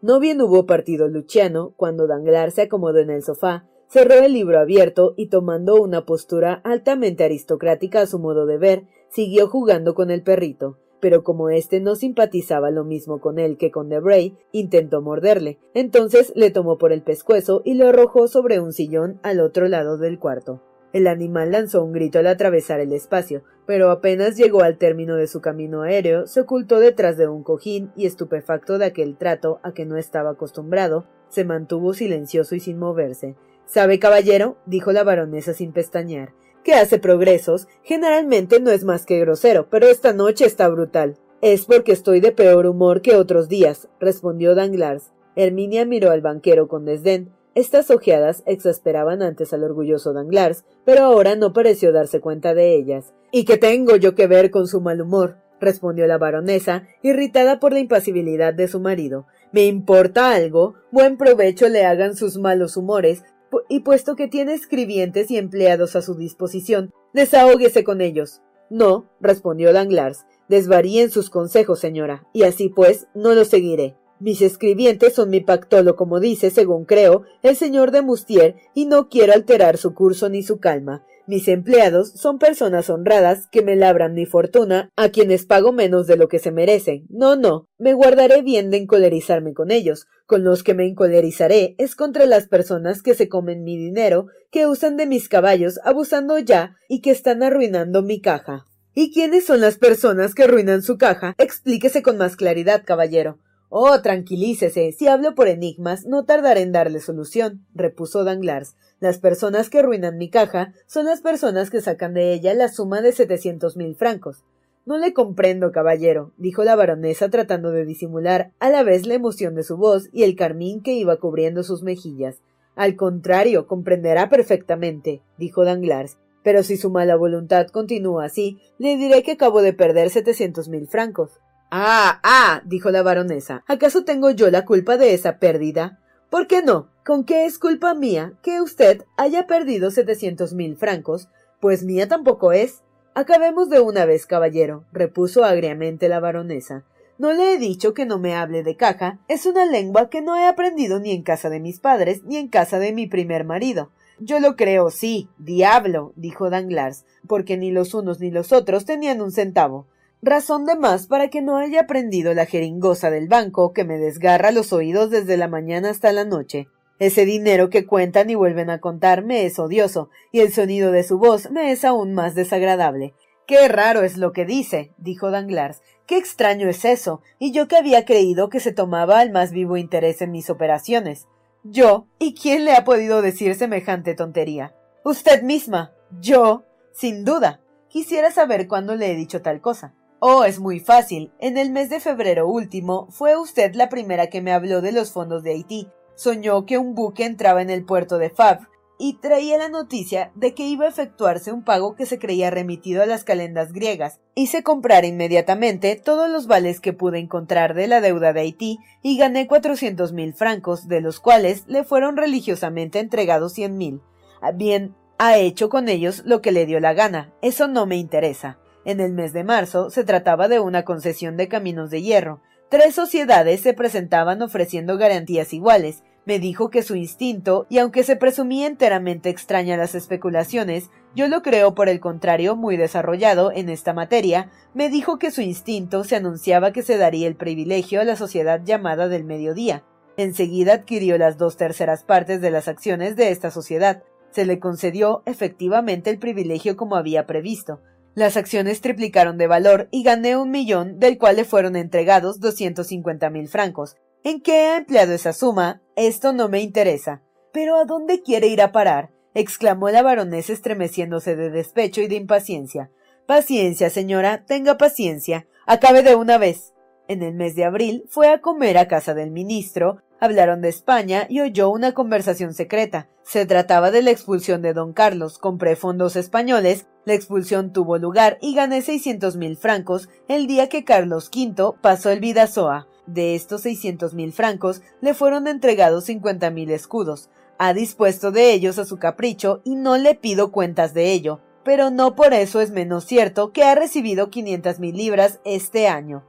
No bien hubo partido Luciano, cuando Danglars se acomodó en el sofá, cerró el libro abierto y tomando una postura altamente aristocrática a su modo de ver, siguió jugando con el perrito. Pero como éste no simpatizaba lo mismo con él que con Debray, intentó morderle. Entonces le tomó por el pescuezo y lo arrojó sobre un sillón al otro lado del cuarto. El animal lanzó un grito al atravesar el espacio, pero apenas llegó al término de su camino aéreo, se ocultó detrás de un cojín y, estupefacto de aquel trato a que no estaba acostumbrado, se mantuvo silencioso y sin moverse. ¿Sabe, caballero? dijo la baronesa sin pestañear, que hace progresos. Generalmente no es más que grosero, pero esta noche está brutal. Es porque estoy de peor humor que otros días, respondió Danglars. Herminia miró al banquero con desdén. Estas ojeadas exasperaban antes al orgulloso Danglars, pero ahora no pareció darse cuenta de ellas. ¿Y qué tengo yo que ver con su mal humor? respondió la baronesa, irritada por la impasibilidad de su marido. ¿Me importa algo? Buen provecho le hagan sus malos humores, y puesto que tiene escribientes y empleados a su disposición, desahóguese con ellos. No, respondió Danglars, desvaríen sus consejos, señora, y así pues no los seguiré. Mis escribientes son mi pactolo, como dice, según creo, el señor de Mustier, y no quiero alterar su curso ni su calma. Mis empleados son personas honradas que me labran mi fortuna, a quienes pago menos de lo que se merecen. No, no, me guardaré bien de encolerizarme con ellos. Con los que me encolerizaré es contra las personas que se comen mi dinero, que usan de mis caballos, abusando ya, y que están arruinando mi caja. ¿Y quiénes son las personas que arruinan su caja? Explíquese con más claridad, caballero. Oh, tranquilícese. Si hablo por enigmas, no tardaré en darle solución, repuso Danglars. Las personas que arruinan mi caja son las personas que sacan de ella la suma de setecientos mil francos. No le comprendo, caballero, dijo la baronesa tratando de disimular a la vez la emoción de su voz y el carmín que iba cubriendo sus mejillas. Al contrario, comprenderá perfectamente, dijo Danglars. Pero si su mala voluntad continúa así, le diré que acabo de perder setecientos mil francos. Ah, ah, dijo la baronesa. ¿Acaso tengo yo la culpa de esa pérdida? ¿Por qué no? ¿Con qué es culpa mía que usted haya perdido setecientos mil francos? Pues mía tampoco es. Acabemos de una vez, caballero, repuso agriamente la baronesa. No le he dicho que no me hable de caja. Es una lengua que no he aprendido ni en casa de mis padres ni en casa de mi primer marido. Yo lo creo, sí, diablo, dijo Danglars, porque ni los unos ni los otros tenían un centavo razón de más para que no haya aprendido la jeringosa del banco que me desgarra los oídos desde la mañana hasta la noche. Ese dinero que cuentan y vuelven a contar me es odioso, y el sonido de su voz me es aún más desagradable. Qué raro es lo que dice, dijo Danglars, Qué extraño es eso, y yo que había creído que se tomaba el más vivo interés en mis operaciones. Yo, ¿y quién le ha podido decir semejante tontería? Usted misma. Yo, sin duda. Quisiera saber cuándo le he dicho tal cosa. Oh, es muy fácil. En el mes de febrero último fue usted la primera que me habló de los fondos de Haití. Soñó que un buque entraba en el puerto de Fab y traía la noticia de que iba a efectuarse un pago que se creía remitido a las calendas griegas. Hice comprar inmediatamente todos los vales que pude encontrar de la deuda de Haití y gané cuatrocientos mil francos, de los cuales le fueron religiosamente entregados cien mil. Ah, bien, ha hecho con ellos lo que le dio la gana. Eso no me interesa. En el mes de marzo se trataba de una concesión de caminos de hierro. Tres sociedades se presentaban ofreciendo garantías iguales, me dijo que su instinto, y aunque se presumía enteramente extraña las especulaciones, yo lo creo por el contrario muy desarrollado en esta materia, me dijo que su instinto se anunciaba que se daría el privilegio a la sociedad llamada del mediodía. Enseguida adquirió las dos terceras partes de las acciones de esta sociedad. Se le concedió efectivamente el privilegio como había previsto. Las acciones triplicaron de valor y gané un millón, del cual le fueron entregados doscientos cincuenta mil francos. ¿En qué ha empleado esa suma? Esto no me interesa. Pero ¿a dónde quiere ir a parar? exclamó la baronesa estremeciéndose de despecho y de impaciencia. Paciencia, señora, tenga paciencia. Acabe de una vez. En el mes de abril fue a comer a casa del ministro, hablaron de España y oyó una conversación secreta. Se trataba de la expulsión de don Carlos. Compré fondos españoles, la expulsión tuvo lugar y gané seiscientos mil francos el día que Carlos V pasó el Vidasoa. De estos seiscientos mil francos le fueron entregados cincuenta mil escudos. Ha dispuesto de ellos a su capricho y no le pido cuentas de ello, pero no por eso es menos cierto que ha recibido quinientas mil libras este año.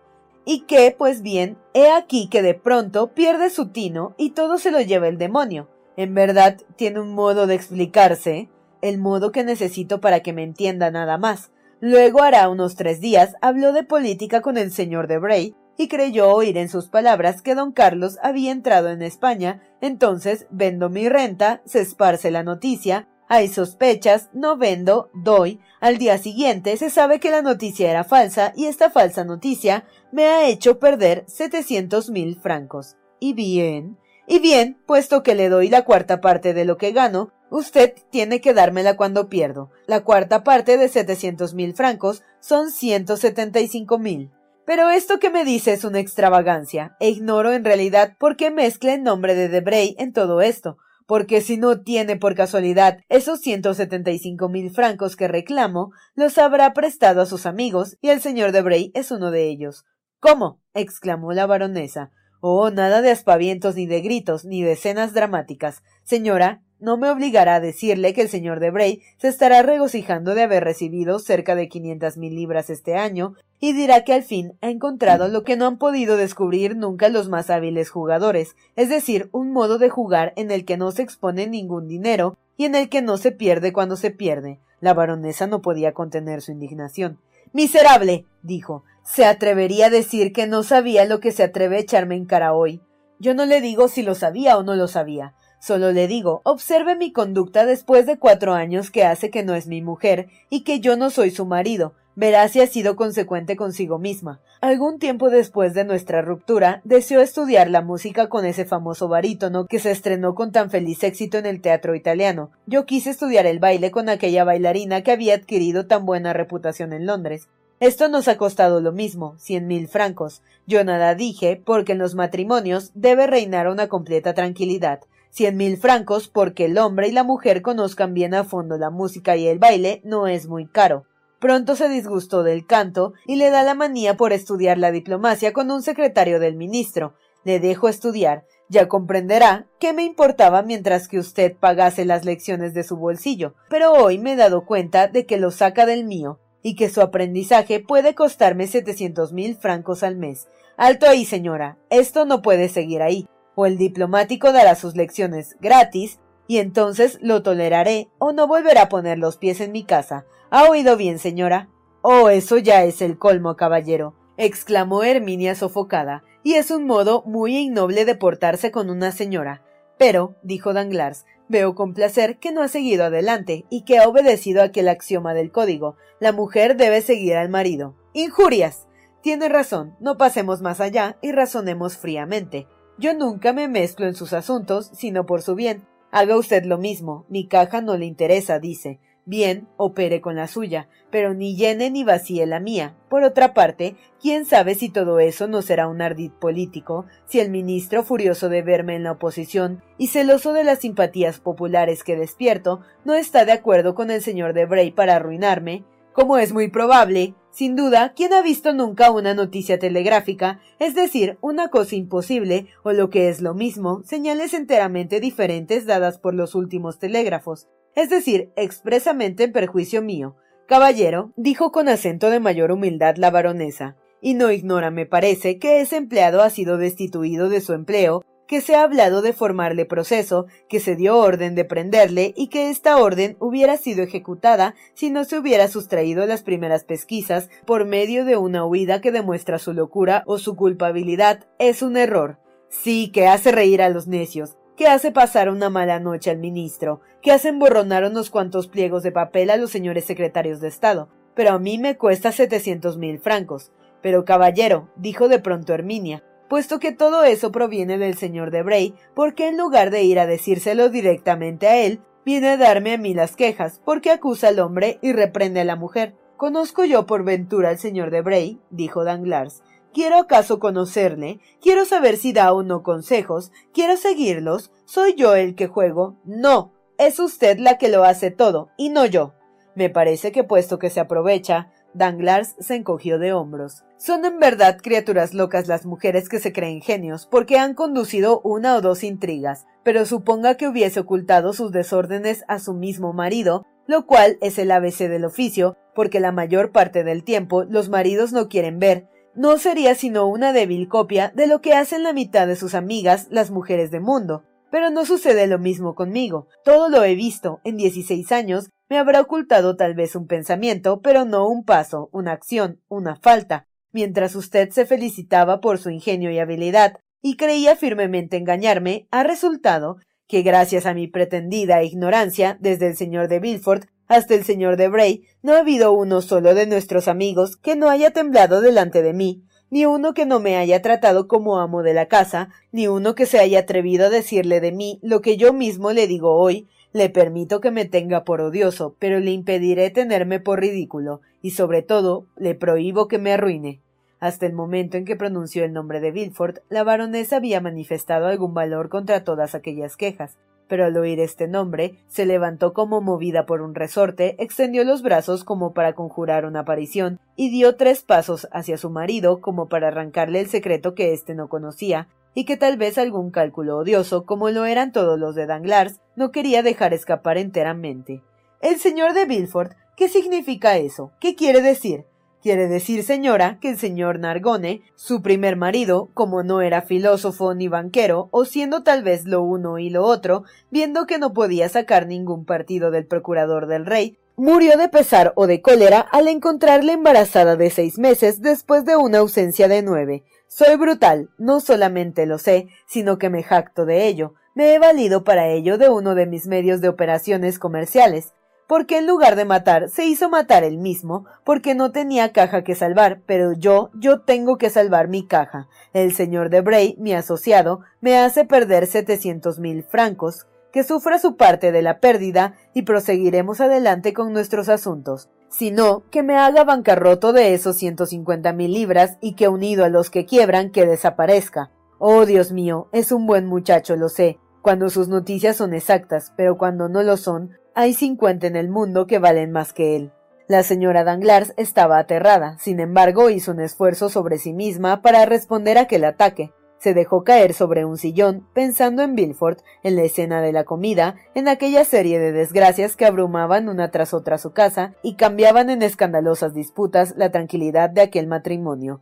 Y que, pues bien, he aquí que de pronto pierde su tino y todo se lo lleva el demonio. En verdad, tiene un modo de explicarse, el modo que necesito para que me entienda nada más. Luego hará unos tres días habló de política con el señor de Bray y creyó oír en sus palabras que don Carlos había entrado en España, entonces vendo mi renta, se esparce la noticia, hay sospechas, no vendo, doy, al día siguiente se sabe que la noticia era falsa y esta falsa noticia me ha hecho perder setecientos mil francos. Y bien, y bien, puesto que le doy la cuarta parte de lo que gano, usted tiene que dármela cuando pierdo. La cuarta parte de setecientos mil francos son ciento setenta y cinco mil. Pero esto que me dice es una extravagancia, e ignoro en realidad por qué mezcla el nombre de Debray en todo esto, porque si no tiene por casualidad esos ciento setenta y cinco mil francos que reclamo, los habrá prestado a sus amigos, y el señor Debray es uno de ellos. ¿Cómo? exclamó la baronesa. Oh, nada de aspavientos, ni de gritos, ni de escenas dramáticas. Señora, no me obligará a decirle que el señor de Bray se estará regocijando de haber recibido cerca de quinientas mil libras este año, y dirá que al fin ha encontrado lo que no han podido descubrir nunca los más hábiles jugadores, es decir, un modo de jugar en el que no se expone ningún dinero y en el que no se pierde cuando se pierde. La baronesa no podía contener su indignación. Miserable. dijo. Se atrevería a decir que no sabía lo que se atreve a echarme en cara hoy. Yo no le digo si lo sabía o no lo sabía. Solo le digo, observe mi conducta después de cuatro años que hace que no es mi mujer y que yo no soy su marido. Verá si ha sido consecuente consigo misma. Algún tiempo después de nuestra ruptura, deseó estudiar la música con ese famoso barítono que se estrenó con tan feliz éxito en el teatro italiano. Yo quise estudiar el baile con aquella bailarina que había adquirido tan buena reputación en Londres. Esto nos ha costado lo mismo, cien mil francos. Yo nada dije, porque en los matrimonios debe reinar una completa tranquilidad cien mil francos porque el hombre y la mujer conozcan bien a fondo la música y el baile no es muy caro. Pronto se disgustó del canto y le da la manía por estudiar la diplomacia con un secretario del ministro. Le dejo estudiar. Ya comprenderá qué me importaba mientras que usted pagase las lecciones de su bolsillo. Pero hoy me he dado cuenta de que lo saca del mío y que su aprendizaje puede costarme setecientos mil francos al mes. Alto ahí, señora. Esto no puede seguir ahí o el diplomático dará sus lecciones gratis, y entonces lo toleraré o no volverá a poner los pies en mi casa. ¿Ha oído bien, señora? Oh, eso ya es el colmo, caballero, exclamó Herminia sofocada, y es un modo muy innoble de portarse con una señora. Pero, dijo Danglars, veo con placer que no ha seguido adelante y que ha obedecido aquel axioma del código. La mujer debe seguir al marido. Injurias. Tiene razón, no pasemos más allá y razonemos fríamente. Yo nunca me mezclo en sus asuntos, sino por su bien. Haga usted lo mismo. Mi caja no le interesa, dice. Bien, opere con la suya, pero ni llene ni vacíe la mía. Por otra parte, quién sabe si todo eso no será un ardid político, si el ministro, furioso de verme en la oposición y celoso de las simpatías populares que despierto, no está de acuerdo con el señor de Bray para arruinarme, como es muy probable, sin duda, ¿quién ha visto nunca una noticia telegráfica, es decir, una cosa imposible, o lo que es lo mismo, señales enteramente diferentes dadas por los últimos telégrafos, es decir, expresamente en perjuicio mío? Caballero, dijo con acento de mayor humildad la baronesa, y no ignora, me parece, que ese empleado ha sido destituido de su empleo que se ha hablado de formarle proceso, que se dio orden de prenderle y que esta orden hubiera sido ejecutada si no se hubiera sustraído las primeras pesquisas por medio de una huida que demuestra su locura o su culpabilidad, es un error. Sí, que hace reír a los necios, que hace pasar una mala noche al ministro, que hace emborronar unos cuantos pliegos de papel a los señores secretarios de Estado, pero a mí me cuesta setecientos mil francos. Pero caballero, dijo de pronto Herminia, puesto que todo eso proviene del señor de Bray, porque en lugar de ir a decírselo directamente a él, viene a darme a mí las quejas, porque acusa al hombre y reprende a la mujer. ¿Conozco yo por ventura al señor de Bray? dijo Danglars. ¿Quiero acaso conocerle? ¿Quiero saber si da o no consejos? ¿Quiero seguirlos? ¿Soy yo el que juego? No, es usted la que lo hace todo, y no yo. Me parece que puesto que se aprovecha, Danglars se encogió de hombros. Son en verdad criaturas locas las mujeres que se creen genios, porque han conducido una o dos intrigas, pero suponga que hubiese ocultado sus desórdenes a su mismo marido, lo cual es el ABC del oficio, porque la mayor parte del tiempo los maridos no quieren ver, no sería sino una débil copia de lo que hacen la mitad de sus amigas las mujeres de mundo. Pero no sucede lo mismo conmigo. Todo lo he visto en dieciséis años me habrá ocultado tal vez un pensamiento, pero no un paso, una acción, una falta. Mientras usted se felicitaba por su ingenio y habilidad, y creía firmemente engañarme, ha resultado que gracias a mi pretendida ignorancia, desde el señor de Villefort hasta el señor de Bray, no ha habido uno solo de nuestros amigos que no haya temblado delante de mí, ni uno que no me haya tratado como amo de la casa, ni uno que se haya atrevido a decirle de mí lo que yo mismo le digo hoy, le permito que me tenga por odioso, pero le impediré tenerme por ridículo, y sobre todo le prohíbo que me arruine. Hasta el momento en que pronunció el nombre de Villefort, la baronesa había manifestado algún valor contra todas aquellas quejas, pero al oír este nombre se levantó como movida por un resorte, extendió los brazos como para conjurar una aparición, y dio tres pasos hacia su marido como para arrancarle el secreto que éste no conocía, y que tal vez algún cálculo odioso, como lo eran todos los de Danglars, no quería dejar escapar enteramente. El señor de Villefort, ¿qué significa eso? ¿Qué quiere decir? Quiere decir, señora, que el señor Nargone, su primer marido, como no era filósofo ni banquero, o siendo tal vez lo uno y lo otro, viendo que no podía sacar ningún partido del procurador del rey, murió de pesar o de cólera al encontrarle embarazada de seis meses después de una ausencia de nueve, soy brutal, no solamente lo sé, sino que me jacto de ello. Me he valido para ello de uno de mis medios de operaciones comerciales, porque en lugar de matar, se hizo matar él mismo, porque no tenía caja que salvar, pero yo, yo tengo que salvar mi caja. El señor de Bray, mi asociado, me hace perder setecientos mil francos, que sufra su parte de la pérdida y proseguiremos adelante con nuestros asuntos sino que me haga bancarroto de esos ciento cincuenta mil libras y que unido a los que quiebran que desaparezca. Oh, Dios mío, es un buen muchacho, lo sé, cuando sus noticias son exactas, pero cuando no lo son, hay cincuenta en el mundo que valen más que él. La señora Danglars estaba aterrada, sin embargo hizo un esfuerzo sobre sí misma para responder a aquel ataque, se dejó caer sobre un sillón, pensando en Bilford, en la escena de la comida, en aquella serie de desgracias que abrumaban una tras otra su casa y cambiaban en escandalosas disputas la tranquilidad de aquel matrimonio.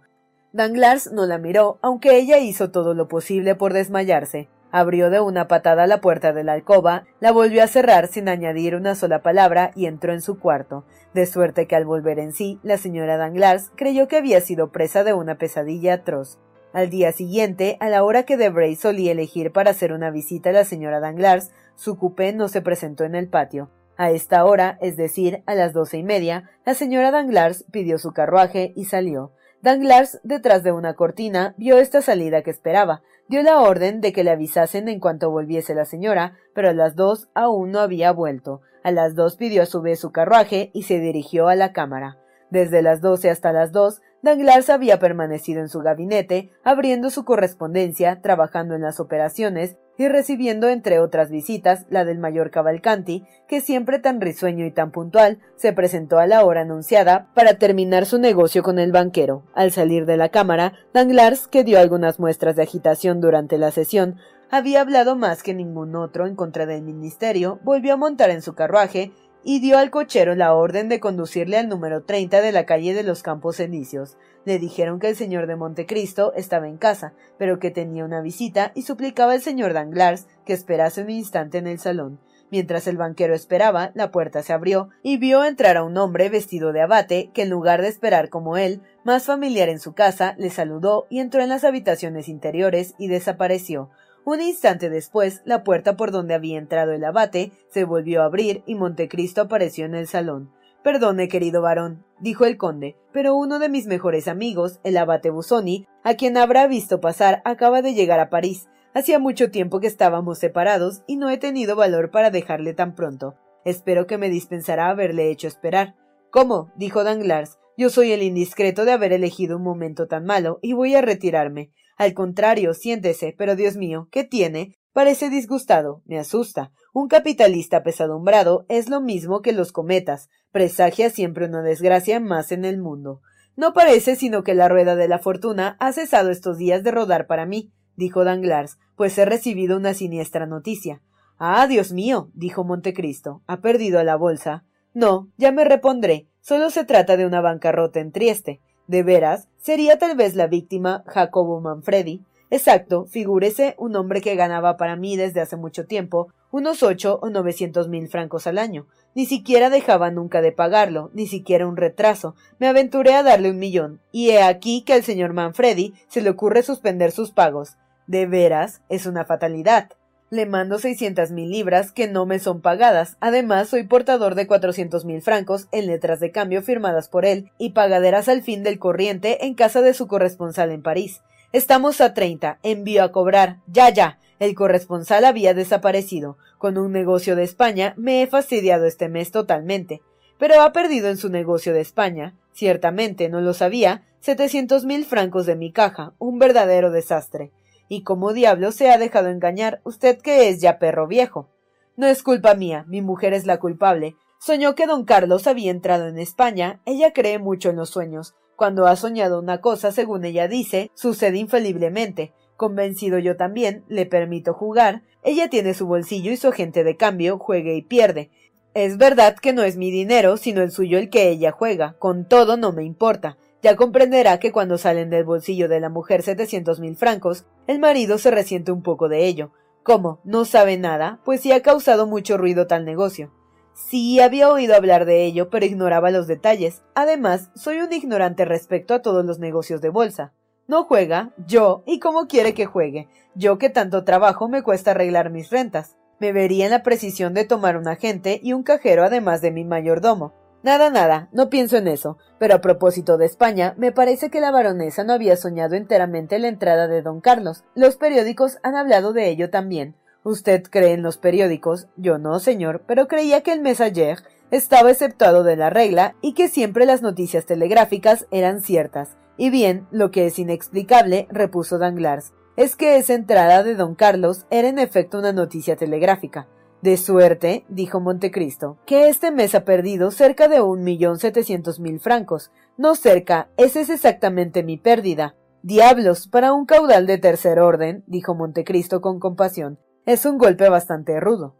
Danglars no la miró, aunque ella hizo todo lo posible por desmayarse. Abrió de una patada la puerta de la alcoba, la volvió a cerrar sin añadir una sola palabra y entró en su cuarto, de suerte que al volver en sí, la señora Danglars creyó que había sido presa de una pesadilla atroz. Al día siguiente, a la hora que Debray solía elegir para hacer una visita a la señora Danglars, su coupé no se presentó en el patio. A esta hora, es decir, a las doce y media, la señora Danglars pidió su carruaje y salió. Danglars, detrás de una cortina, vio esta salida que esperaba, dio la orden de que le avisasen en cuanto volviese la señora, pero a las dos aún no había vuelto. A las dos pidió a su vez su carruaje y se dirigió a la cámara. Desde las doce hasta las dos, Danglars había permanecido en su gabinete, abriendo su correspondencia, trabajando en las operaciones y recibiendo entre otras visitas la del mayor Cavalcanti, que siempre tan risueño y tan puntual, se presentó a la hora anunciada para terminar su negocio con el banquero. Al salir de la cámara, Danglars, que dio algunas muestras de agitación durante la sesión, había hablado más que ningún otro en contra del ministerio, volvió a montar en su carruaje y dio al cochero la orden de conducirle al número 30 de la calle de los Campos Elíseos. Le dijeron que el señor de Montecristo estaba en casa, pero que tenía una visita y suplicaba al señor Danglars que esperase un instante en el salón. Mientras el banquero esperaba, la puerta se abrió y vio entrar a un hombre vestido de abate que en lugar de esperar como él, más familiar en su casa, le saludó y entró en las habitaciones interiores y desapareció. Un instante después, la puerta por donde había entrado el abate se volvió a abrir y Montecristo apareció en el salón. Perdone, querido varón, dijo el conde, pero uno de mis mejores amigos, el abate Busoni, a quien habrá visto pasar, acaba de llegar a París. Hacía mucho tiempo que estábamos separados y no he tenido valor para dejarle tan pronto. Espero que me dispensará haberle hecho esperar. ¿Cómo? dijo Danglars. Yo soy el indiscreto de haber elegido un momento tan malo y voy a retirarme. Al contrario, siéntese, pero Dios mío, ¿qué tiene? Parece disgustado, me asusta. Un capitalista pesadumbrado es lo mismo que los cometas, presagia siempre una desgracia más en el mundo. No parece sino que la rueda de la fortuna ha cesado estos días de rodar para mí, dijo Danglars, pues he recibido una siniestra noticia. Ah, Dios mío, dijo Montecristo, ¿ha perdido la bolsa? No, ya me repondré. Solo se trata de una bancarrota en Trieste. De veras, sería tal vez la víctima Jacobo Manfredi. Exacto, figúrese un hombre que ganaba para mí desde hace mucho tiempo unos ocho o novecientos mil francos al año. Ni siquiera dejaba nunca de pagarlo, ni siquiera un retraso. Me aventuré a darle un millón, y he aquí que al señor Manfredi se le ocurre suspender sus pagos. De veras, es una fatalidad. Le mando seiscientas mil libras que no me son pagadas. Además, soy portador de cuatrocientos mil francos en letras de cambio firmadas por él y pagaderas al fin del corriente en casa de su corresponsal en París. Estamos a treinta. Envío a cobrar. Ya, ya. El corresponsal había desaparecido. Con un negocio de España me he fastidiado este mes totalmente. Pero ha perdido en su negocio de España. Ciertamente, no lo sabía. setecientos mil francos de mi caja. Un verdadero desastre. Y como diablo se ha dejado engañar, usted que es ya perro viejo. No es culpa mía, mi mujer es la culpable. Soñó que don Carlos había entrado en España, ella cree mucho en los sueños. Cuando ha soñado una cosa, según ella dice, sucede infaliblemente. Convencido yo también, le permito jugar. Ella tiene su bolsillo y su agente de cambio, juegue y pierde. Es verdad que no es mi dinero, sino el suyo el que ella juega. Con todo no me importa. Ya comprenderá que cuando salen del bolsillo de la mujer setecientos mil francos, el marido se resiente un poco de ello. ¿Cómo? ¿No sabe nada? Pues sí ha causado mucho ruido tal negocio. Sí, había oído hablar de ello, pero ignoraba los detalles. Además, soy un ignorante respecto a todos los negocios de bolsa. No juega, yo, y cómo quiere que juegue. Yo que tanto trabajo me cuesta arreglar mis rentas. Me vería en la precisión de tomar un agente y un cajero además de mi mayordomo. Nada, nada, no pienso en eso. Pero a propósito de España, me parece que la baronesa no había soñado enteramente la entrada de don Carlos. Los periódicos han hablado de ello también. ¿Usted cree en los periódicos? Yo no, señor, pero creía que el Messager estaba exceptuado de la regla y que siempre las noticias telegráficas eran ciertas. Y bien, lo que es inexplicable, repuso Danglars, es que esa entrada de don Carlos era en efecto una noticia telegráfica. De suerte, dijo Montecristo, que este mes ha perdido cerca de un millón setecientos mil francos. No cerca, esa es exactamente mi pérdida. Diablos, para un caudal de tercer orden, dijo Montecristo con compasión, es un golpe bastante rudo.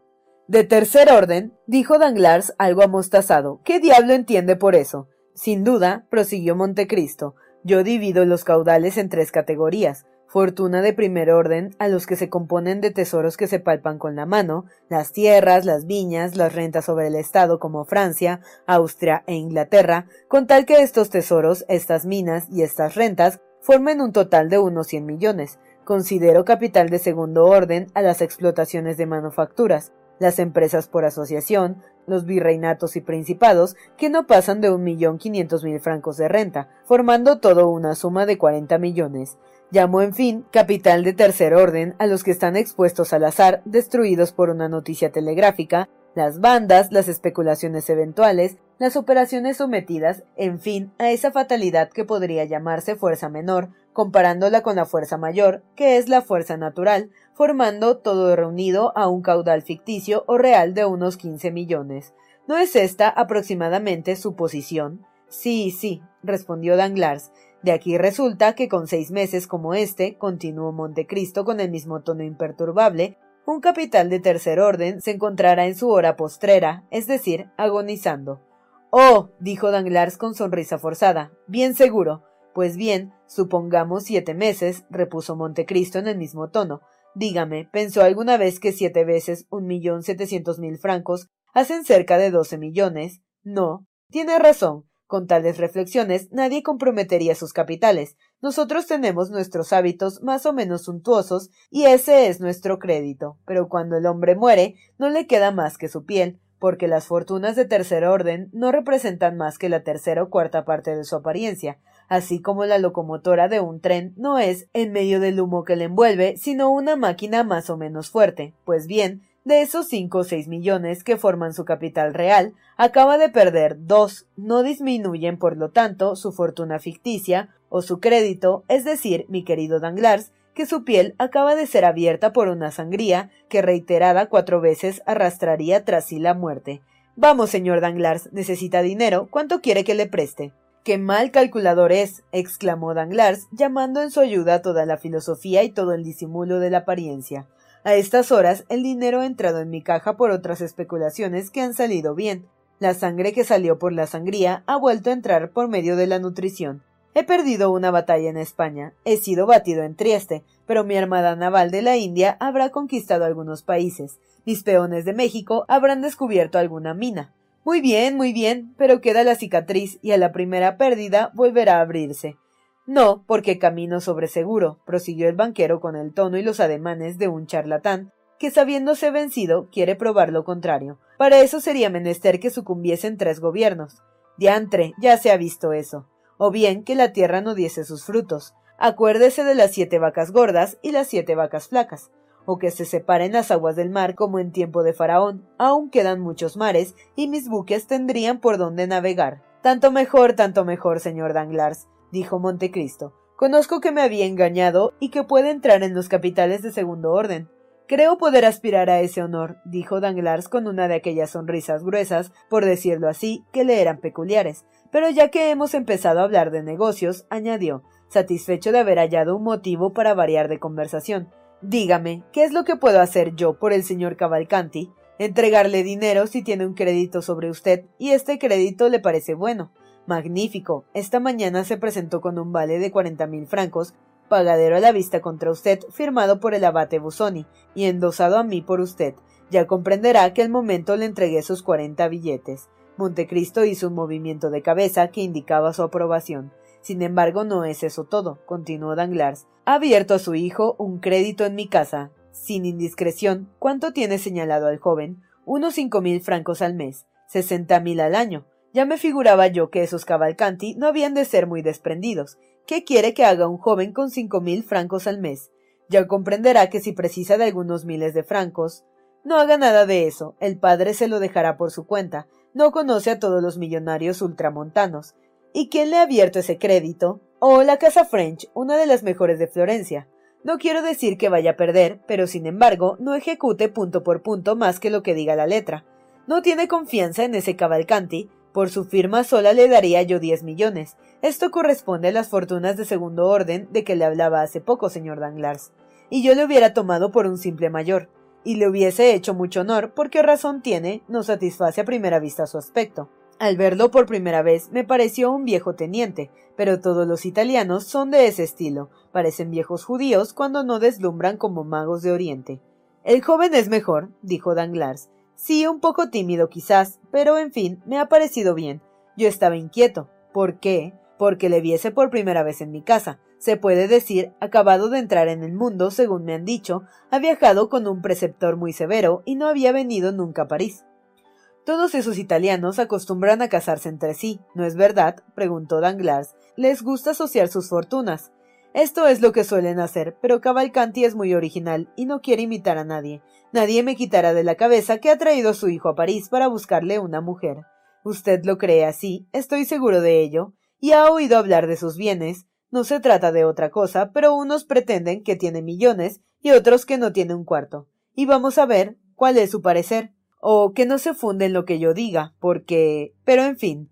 De tercer orden, dijo Danglars algo amostazado. ¿Qué diablo entiende por eso? Sin duda, prosiguió Montecristo, yo divido los caudales en tres categorías fortuna de primer orden a los que se componen de tesoros que se palpan con la mano, las tierras, las viñas, las rentas sobre el Estado como Francia, Austria e Inglaterra, con tal que estos tesoros, estas minas y estas rentas formen un total de unos cien millones. Considero capital de segundo orden a las explotaciones de manufacturas, las empresas por asociación, los virreinatos y principados, que no pasan de un millón quinientos mil francos de renta, formando todo una suma de cuarenta millones. Llamó, en fin, capital de tercer orden a los que están expuestos al azar, destruidos por una noticia telegráfica, las bandas, las especulaciones eventuales, las operaciones sometidas, en fin, a esa fatalidad que podría llamarse fuerza menor, comparándola con la fuerza mayor, que es la fuerza natural, formando todo reunido a un caudal ficticio o real de unos quince millones. ¿No es esta aproximadamente su posición? Sí, sí, respondió Danglars. De aquí resulta que con seis meses como este, continuó Montecristo con el mismo tono imperturbable, un capital de tercer orden se encontrará en su hora postrera, es decir, agonizando. Oh, dijo Danglars con sonrisa forzada, bien seguro. Pues bien, supongamos siete meses, repuso Montecristo en el mismo tono. Dígame, ¿pensó alguna vez que siete veces un millón setecientos mil francos hacen cerca de doce millones? No. Tiene razón. Con tales reflexiones nadie comprometería sus capitales. Nosotros tenemos nuestros hábitos más o menos suntuosos y ese es nuestro crédito. Pero cuando el hombre muere, no le queda más que su piel, porque las fortunas de tercer orden no representan más que la tercera o cuarta parte de su apariencia, así como la locomotora de un tren no es, en medio del humo que le envuelve, sino una máquina más o menos fuerte. Pues bien, de esos cinco o seis millones que forman su capital real, acaba de perder dos. No disminuyen, por lo tanto, su fortuna ficticia o su crédito, es decir, mi querido Danglars, que su piel acaba de ser abierta por una sangría que reiterada cuatro veces arrastraría tras sí la muerte. Vamos, señor Danglars, necesita dinero. ¿Cuánto quiere que le preste? ¡Qué mal calculador es! exclamó Danglars, llamando en su ayuda toda la filosofía y todo el disimulo de la apariencia. A estas horas el dinero ha entrado en mi caja por otras especulaciones que han salido bien. La sangre que salió por la sangría ha vuelto a entrar por medio de la nutrición. He perdido una batalla en España, he sido batido en Trieste, pero mi armada naval de la India habrá conquistado algunos países, mis peones de México habrán descubierto alguna mina. Muy bien, muy bien, pero queda la cicatriz y a la primera pérdida volverá a abrirse. No, porque camino sobre seguro, prosiguió el banquero con el tono y los ademanes de un charlatán, que sabiéndose vencido quiere probar lo contrario. Para eso sería menester que sucumbiesen tres gobiernos. Diantre, ya se ha visto eso. O bien que la tierra no diese sus frutos. Acuérdese de las siete vacas gordas y las siete vacas flacas. O que se separen las aguas del mar como en tiempo de Faraón. Aún quedan muchos mares y mis buques tendrían por dónde navegar. Tanto mejor, tanto mejor, señor Danglars dijo Montecristo. Conozco que me había engañado y que puede entrar en los capitales de segundo orden. Creo poder aspirar a ese honor, dijo Danglars con una de aquellas sonrisas gruesas, por decirlo así, que le eran peculiares. Pero ya que hemos empezado a hablar de negocios, añadió, satisfecho de haber hallado un motivo para variar de conversación. Dígame, ¿qué es lo que puedo hacer yo por el señor Cavalcanti? Entregarle dinero si tiene un crédito sobre usted y este crédito le parece bueno. Magnífico. Esta mañana se presentó con un vale de cuarenta mil francos, pagadero a la vista contra usted, firmado por el abate Busoni, y endosado a mí por usted. Ya comprenderá que al momento le entregué sus cuarenta billetes. Montecristo hizo un movimiento de cabeza que indicaba su aprobación. Sin embargo, no es eso todo, continuó Danglars. Ha abierto a su hijo un crédito en mi casa. Sin indiscreción, ¿cuánto tiene señalado al joven? Unos cinco mil francos al mes, sesenta mil al año. Ya me figuraba yo que esos Cavalcanti no habían de ser muy desprendidos. ¿Qué quiere que haga un joven con cinco mil francos al mes? Ya comprenderá que si precisa de algunos miles de francos. No haga nada de eso, el padre se lo dejará por su cuenta. No conoce a todos los millonarios ultramontanos. ¿Y quién le ha abierto ese crédito? Oh, la Casa French, una de las mejores de Florencia. No quiero decir que vaya a perder, pero sin embargo no ejecute punto por punto más que lo que diga la letra. No tiene confianza en ese Cavalcanti, por su firma sola le daría yo diez millones. Esto corresponde a las fortunas de segundo orden de que le hablaba hace poco, señor Danglars. Y yo le hubiera tomado por un simple mayor, y le hubiese hecho mucho honor, porque razón tiene, no satisface a primera vista su aspecto. Al verlo por primera vez me pareció un viejo teniente, pero todos los italianos son de ese estilo, parecen viejos judíos cuando no deslumbran como magos de Oriente. El joven es mejor, dijo Danglars, Sí, un poco tímido quizás, pero en fin, me ha parecido bien. Yo estaba inquieto. ¿Por qué? porque le viese por primera vez en mi casa. Se puede decir, acabado de entrar en el mundo, según me han dicho, ha viajado con un preceptor muy severo y no había venido nunca a París. Todos esos italianos acostumbran a casarse entre sí, ¿no es verdad? preguntó Danglars. Les gusta asociar sus fortunas. Esto es lo que suelen hacer, pero Cavalcanti es muy original y no quiere imitar a nadie. Nadie me quitará de la cabeza que ha traído a su hijo a París para buscarle una mujer. Usted lo cree así, estoy seguro de ello, y ha oído hablar de sus bienes. No se trata de otra cosa, pero unos pretenden que tiene millones y otros que no tiene un cuarto. Y vamos a ver cuál es su parecer o que no se funde en lo que yo diga, porque. Pero en fin.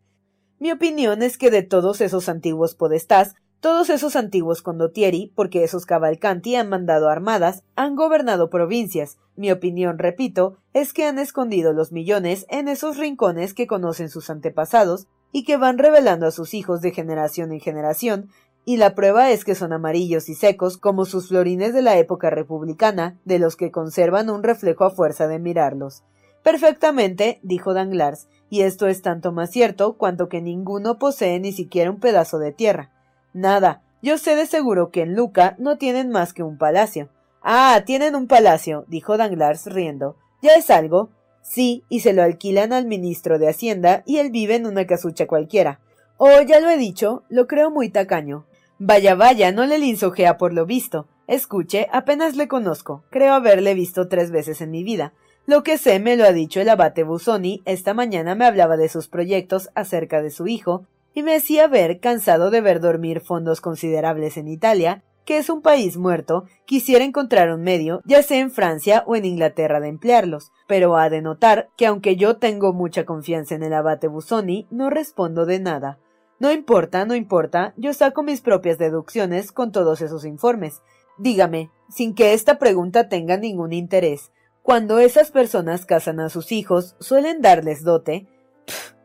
Mi opinión es que de todos esos antiguos podestás, todos esos antiguos condottieri, porque esos cavalcanti han mandado armadas, han gobernado provincias. Mi opinión, repito, es que han escondido los millones en esos rincones que conocen sus antepasados y que van revelando a sus hijos de generación en generación, y la prueba es que son amarillos y secos como sus florines de la época republicana, de los que conservan un reflejo a fuerza de mirarlos. Perfectamente, dijo Danglars, y esto es tanto más cierto cuanto que ninguno posee ni siquiera un pedazo de tierra. Nada. Yo sé de seguro que en Luca no tienen más que un palacio. Ah, tienen un palacio, dijo Danglars riendo. ¿Ya es algo? Sí, y se lo alquilan al ministro de Hacienda y él vive en una casucha cualquiera. Oh, ya lo he dicho, lo creo muy tacaño. Vaya, vaya, no le linsojea por lo visto. Escuche, apenas le conozco. Creo haberle visto tres veces en mi vida. Lo que sé me lo ha dicho el abate Busoni, esta mañana me hablaba de sus proyectos acerca de su hijo, y me hacía ver, cansado de ver dormir fondos considerables en Italia, que es un país muerto, quisiera encontrar un medio, ya sea en Francia o en Inglaterra, de emplearlos, pero ha de notar que aunque yo tengo mucha confianza en el abate Busoni, no respondo de nada. No importa, no importa, yo saco mis propias deducciones con todos esos informes. Dígame, sin que esta pregunta tenga ningún interés, cuando esas personas casan a sus hijos, suelen darles dote.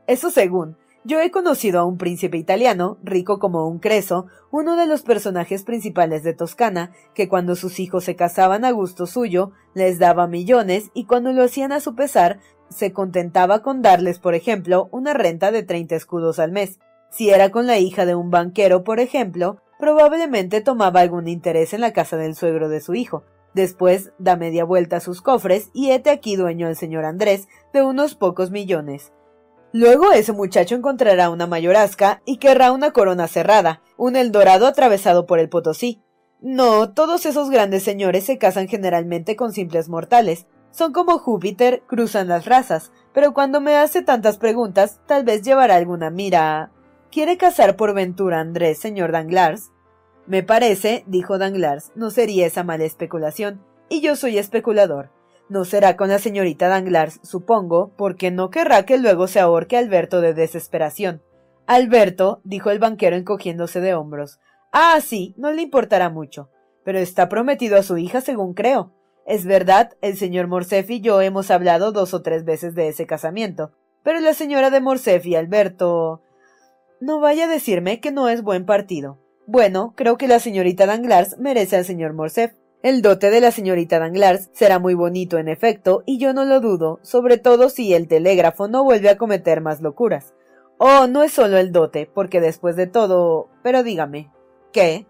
eso según. Yo he conocido a un príncipe italiano, rico como un creso, uno de los personajes principales de Toscana, que cuando sus hijos se casaban a gusto suyo, les daba millones y cuando lo hacían a su pesar, se contentaba con darles, por ejemplo, una renta de treinta escudos al mes. Si era con la hija de un banquero, por ejemplo, probablemente tomaba algún interés en la casa del suegro de su hijo, Después da media vuelta a sus cofres y hete aquí dueño el señor Andrés de unos pocos millones. Luego ese muchacho encontrará una mayorasca y querrá una corona cerrada, un Eldorado atravesado por el Potosí. No, todos esos grandes señores se casan generalmente con simples mortales. Son como Júpiter, cruzan las razas, pero cuando me hace tantas preguntas, tal vez llevará alguna mira. ¿Quiere casar por ventura Andrés, señor Danglars? Me parece, dijo Danglars, no sería esa mala especulación, y yo soy especulador. No será con la señorita Danglars, supongo, porque no querrá que luego se ahorque Alberto de desesperación. Alberto, dijo el banquero encogiéndose de hombros. Ah, sí, no le importará mucho. Pero está prometido a su hija, según creo. Es verdad, el señor Morcef y yo hemos hablado dos o tres veces de ese casamiento. Pero la señora de Morcef y Alberto. No vaya a decirme que no es buen partido. Bueno, creo que la señorita Danglars merece al señor Morcerf. El dote de la señorita Danglars será muy bonito, en efecto, y yo no lo dudo, sobre todo si el telégrafo no vuelve a cometer más locuras. Oh, no es solo el dote, porque después de todo. Pero dígame. ¿Qué?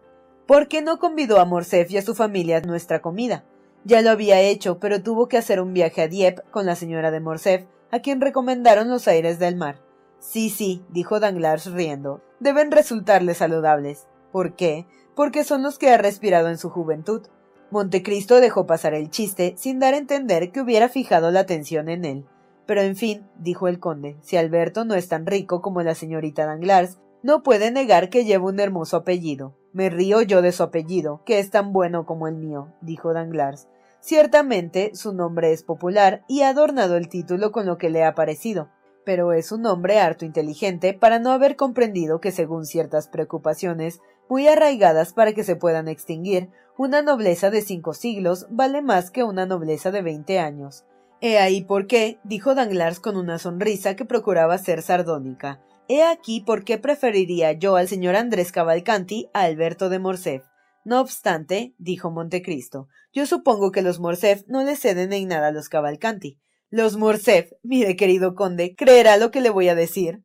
¿Por qué no convidó a Morcerf y a su familia a nuestra comida? Ya lo había hecho, pero tuvo que hacer un viaje a Dieppe con la señora de Morcerf, a quien recomendaron los aires del mar. Sí, sí, dijo Danglars riendo. Deben resultarle saludables. ¿Por qué? Porque son los que ha respirado en su juventud. Montecristo dejó pasar el chiste sin dar a entender que hubiera fijado la atención en él. Pero en fin, dijo el conde, si Alberto no es tan rico como la señorita Danglars, no puede negar que lleva un hermoso apellido. Me río yo de su apellido, que es tan bueno como el mío, dijo Danglars. Ciertamente su nombre es popular y ha adornado el título con lo que le ha parecido pero es un hombre harto inteligente para no haber comprendido que según ciertas preocupaciones muy arraigadas para que se puedan extinguir, una nobleza de cinco siglos vale más que una nobleza de veinte años. He ahí por qué, dijo Danglars con una sonrisa que procuraba ser sardónica. He aquí por qué preferiría yo al señor Andrés Cavalcanti a Alberto de Morcerf. No obstante, dijo Montecristo, yo supongo que los Morcerf no le ceden en nada a los Cavalcanti. Los Morcerf, mire querido conde, creerá lo que le voy a decir.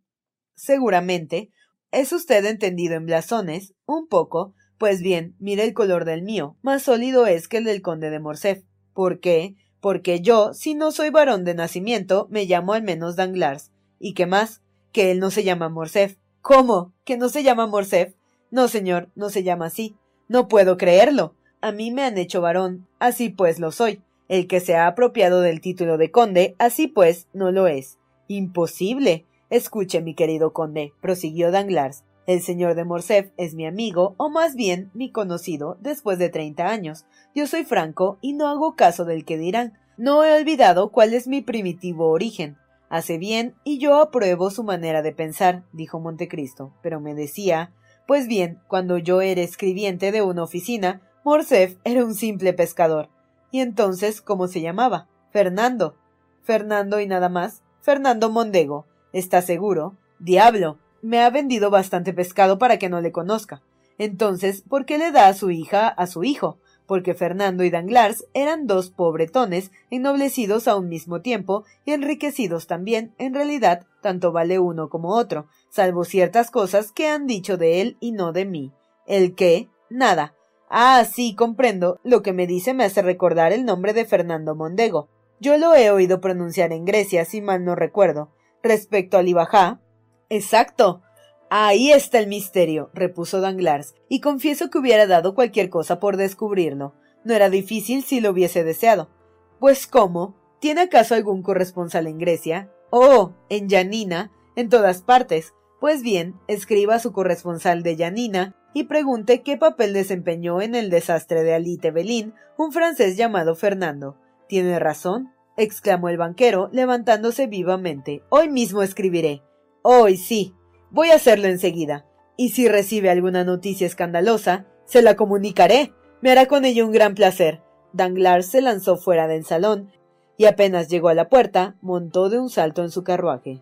Seguramente. ¿Es usted entendido en blasones? Un poco. Pues bien, mire el color del mío. Más sólido es que el del conde de Morcerf. ¿Por qué? Porque yo, si no soy varón de nacimiento, me llamo al menos Danglars. ¿Y qué más? Que él no se llama Morcerf. ¿Cómo? ¿Que no se llama Morcerf? No, señor, no se llama así. No puedo creerlo. A mí me han hecho varón. Así pues lo soy. El que se ha apropiado del título de conde, así pues, no lo es. Imposible. Escuche, mi querido conde, prosiguió Danglars. El señor de Morcerf es mi amigo, o más bien mi conocido, después de treinta años. Yo soy franco y no hago caso del que dirán. No he olvidado cuál es mi primitivo origen. Hace bien y yo apruebo su manera de pensar, dijo Montecristo, pero me decía Pues bien, cuando yo era escribiente de una oficina, Morcerf era un simple pescador. ¿Y entonces cómo se llamaba? Fernando. Fernando y nada más. Fernando Mondego. ¿Está seguro? Diablo. Me ha vendido bastante pescado para que no le conozca. Entonces, ¿por qué le da a su hija a su hijo? Porque Fernando y Danglars eran dos pobretones, ennoblecidos a un mismo tiempo y enriquecidos también. En realidad, tanto vale uno como otro, salvo ciertas cosas que han dicho de él y no de mí. ¿El qué? Nada. Ah, sí, comprendo. Lo que me dice me hace recordar el nombre de Fernando Mondego. Yo lo he oído pronunciar en Grecia, si mal no recuerdo. Respecto al Ibajá. Exacto. Ahí está el misterio, repuso Danglars, y confieso que hubiera dado cualquier cosa por descubrirlo. No era difícil si lo hubiese deseado. Pues cómo? ¿Tiene acaso algún corresponsal en Grecia? Oh, en Yanina, en todas partes. Pues bien, escriba a su corresponsal de Yanina y pregunte qué papel desempeñó en el desastre de Alite Belín un francés llamado Fernando. ¿Tiene razón? exclamó el banquero, levantándose vivamente. Hoy mismo escribiré. Hoy sí. Voy a hacerlo enseguida. Y si recibe alguna noticia escandalosa, se la comunicaré. Me hará con ello un gran placer. Danglars se lanzó fuera del salón y apenas llegó a la puerta, montó de un salto en su carruaje.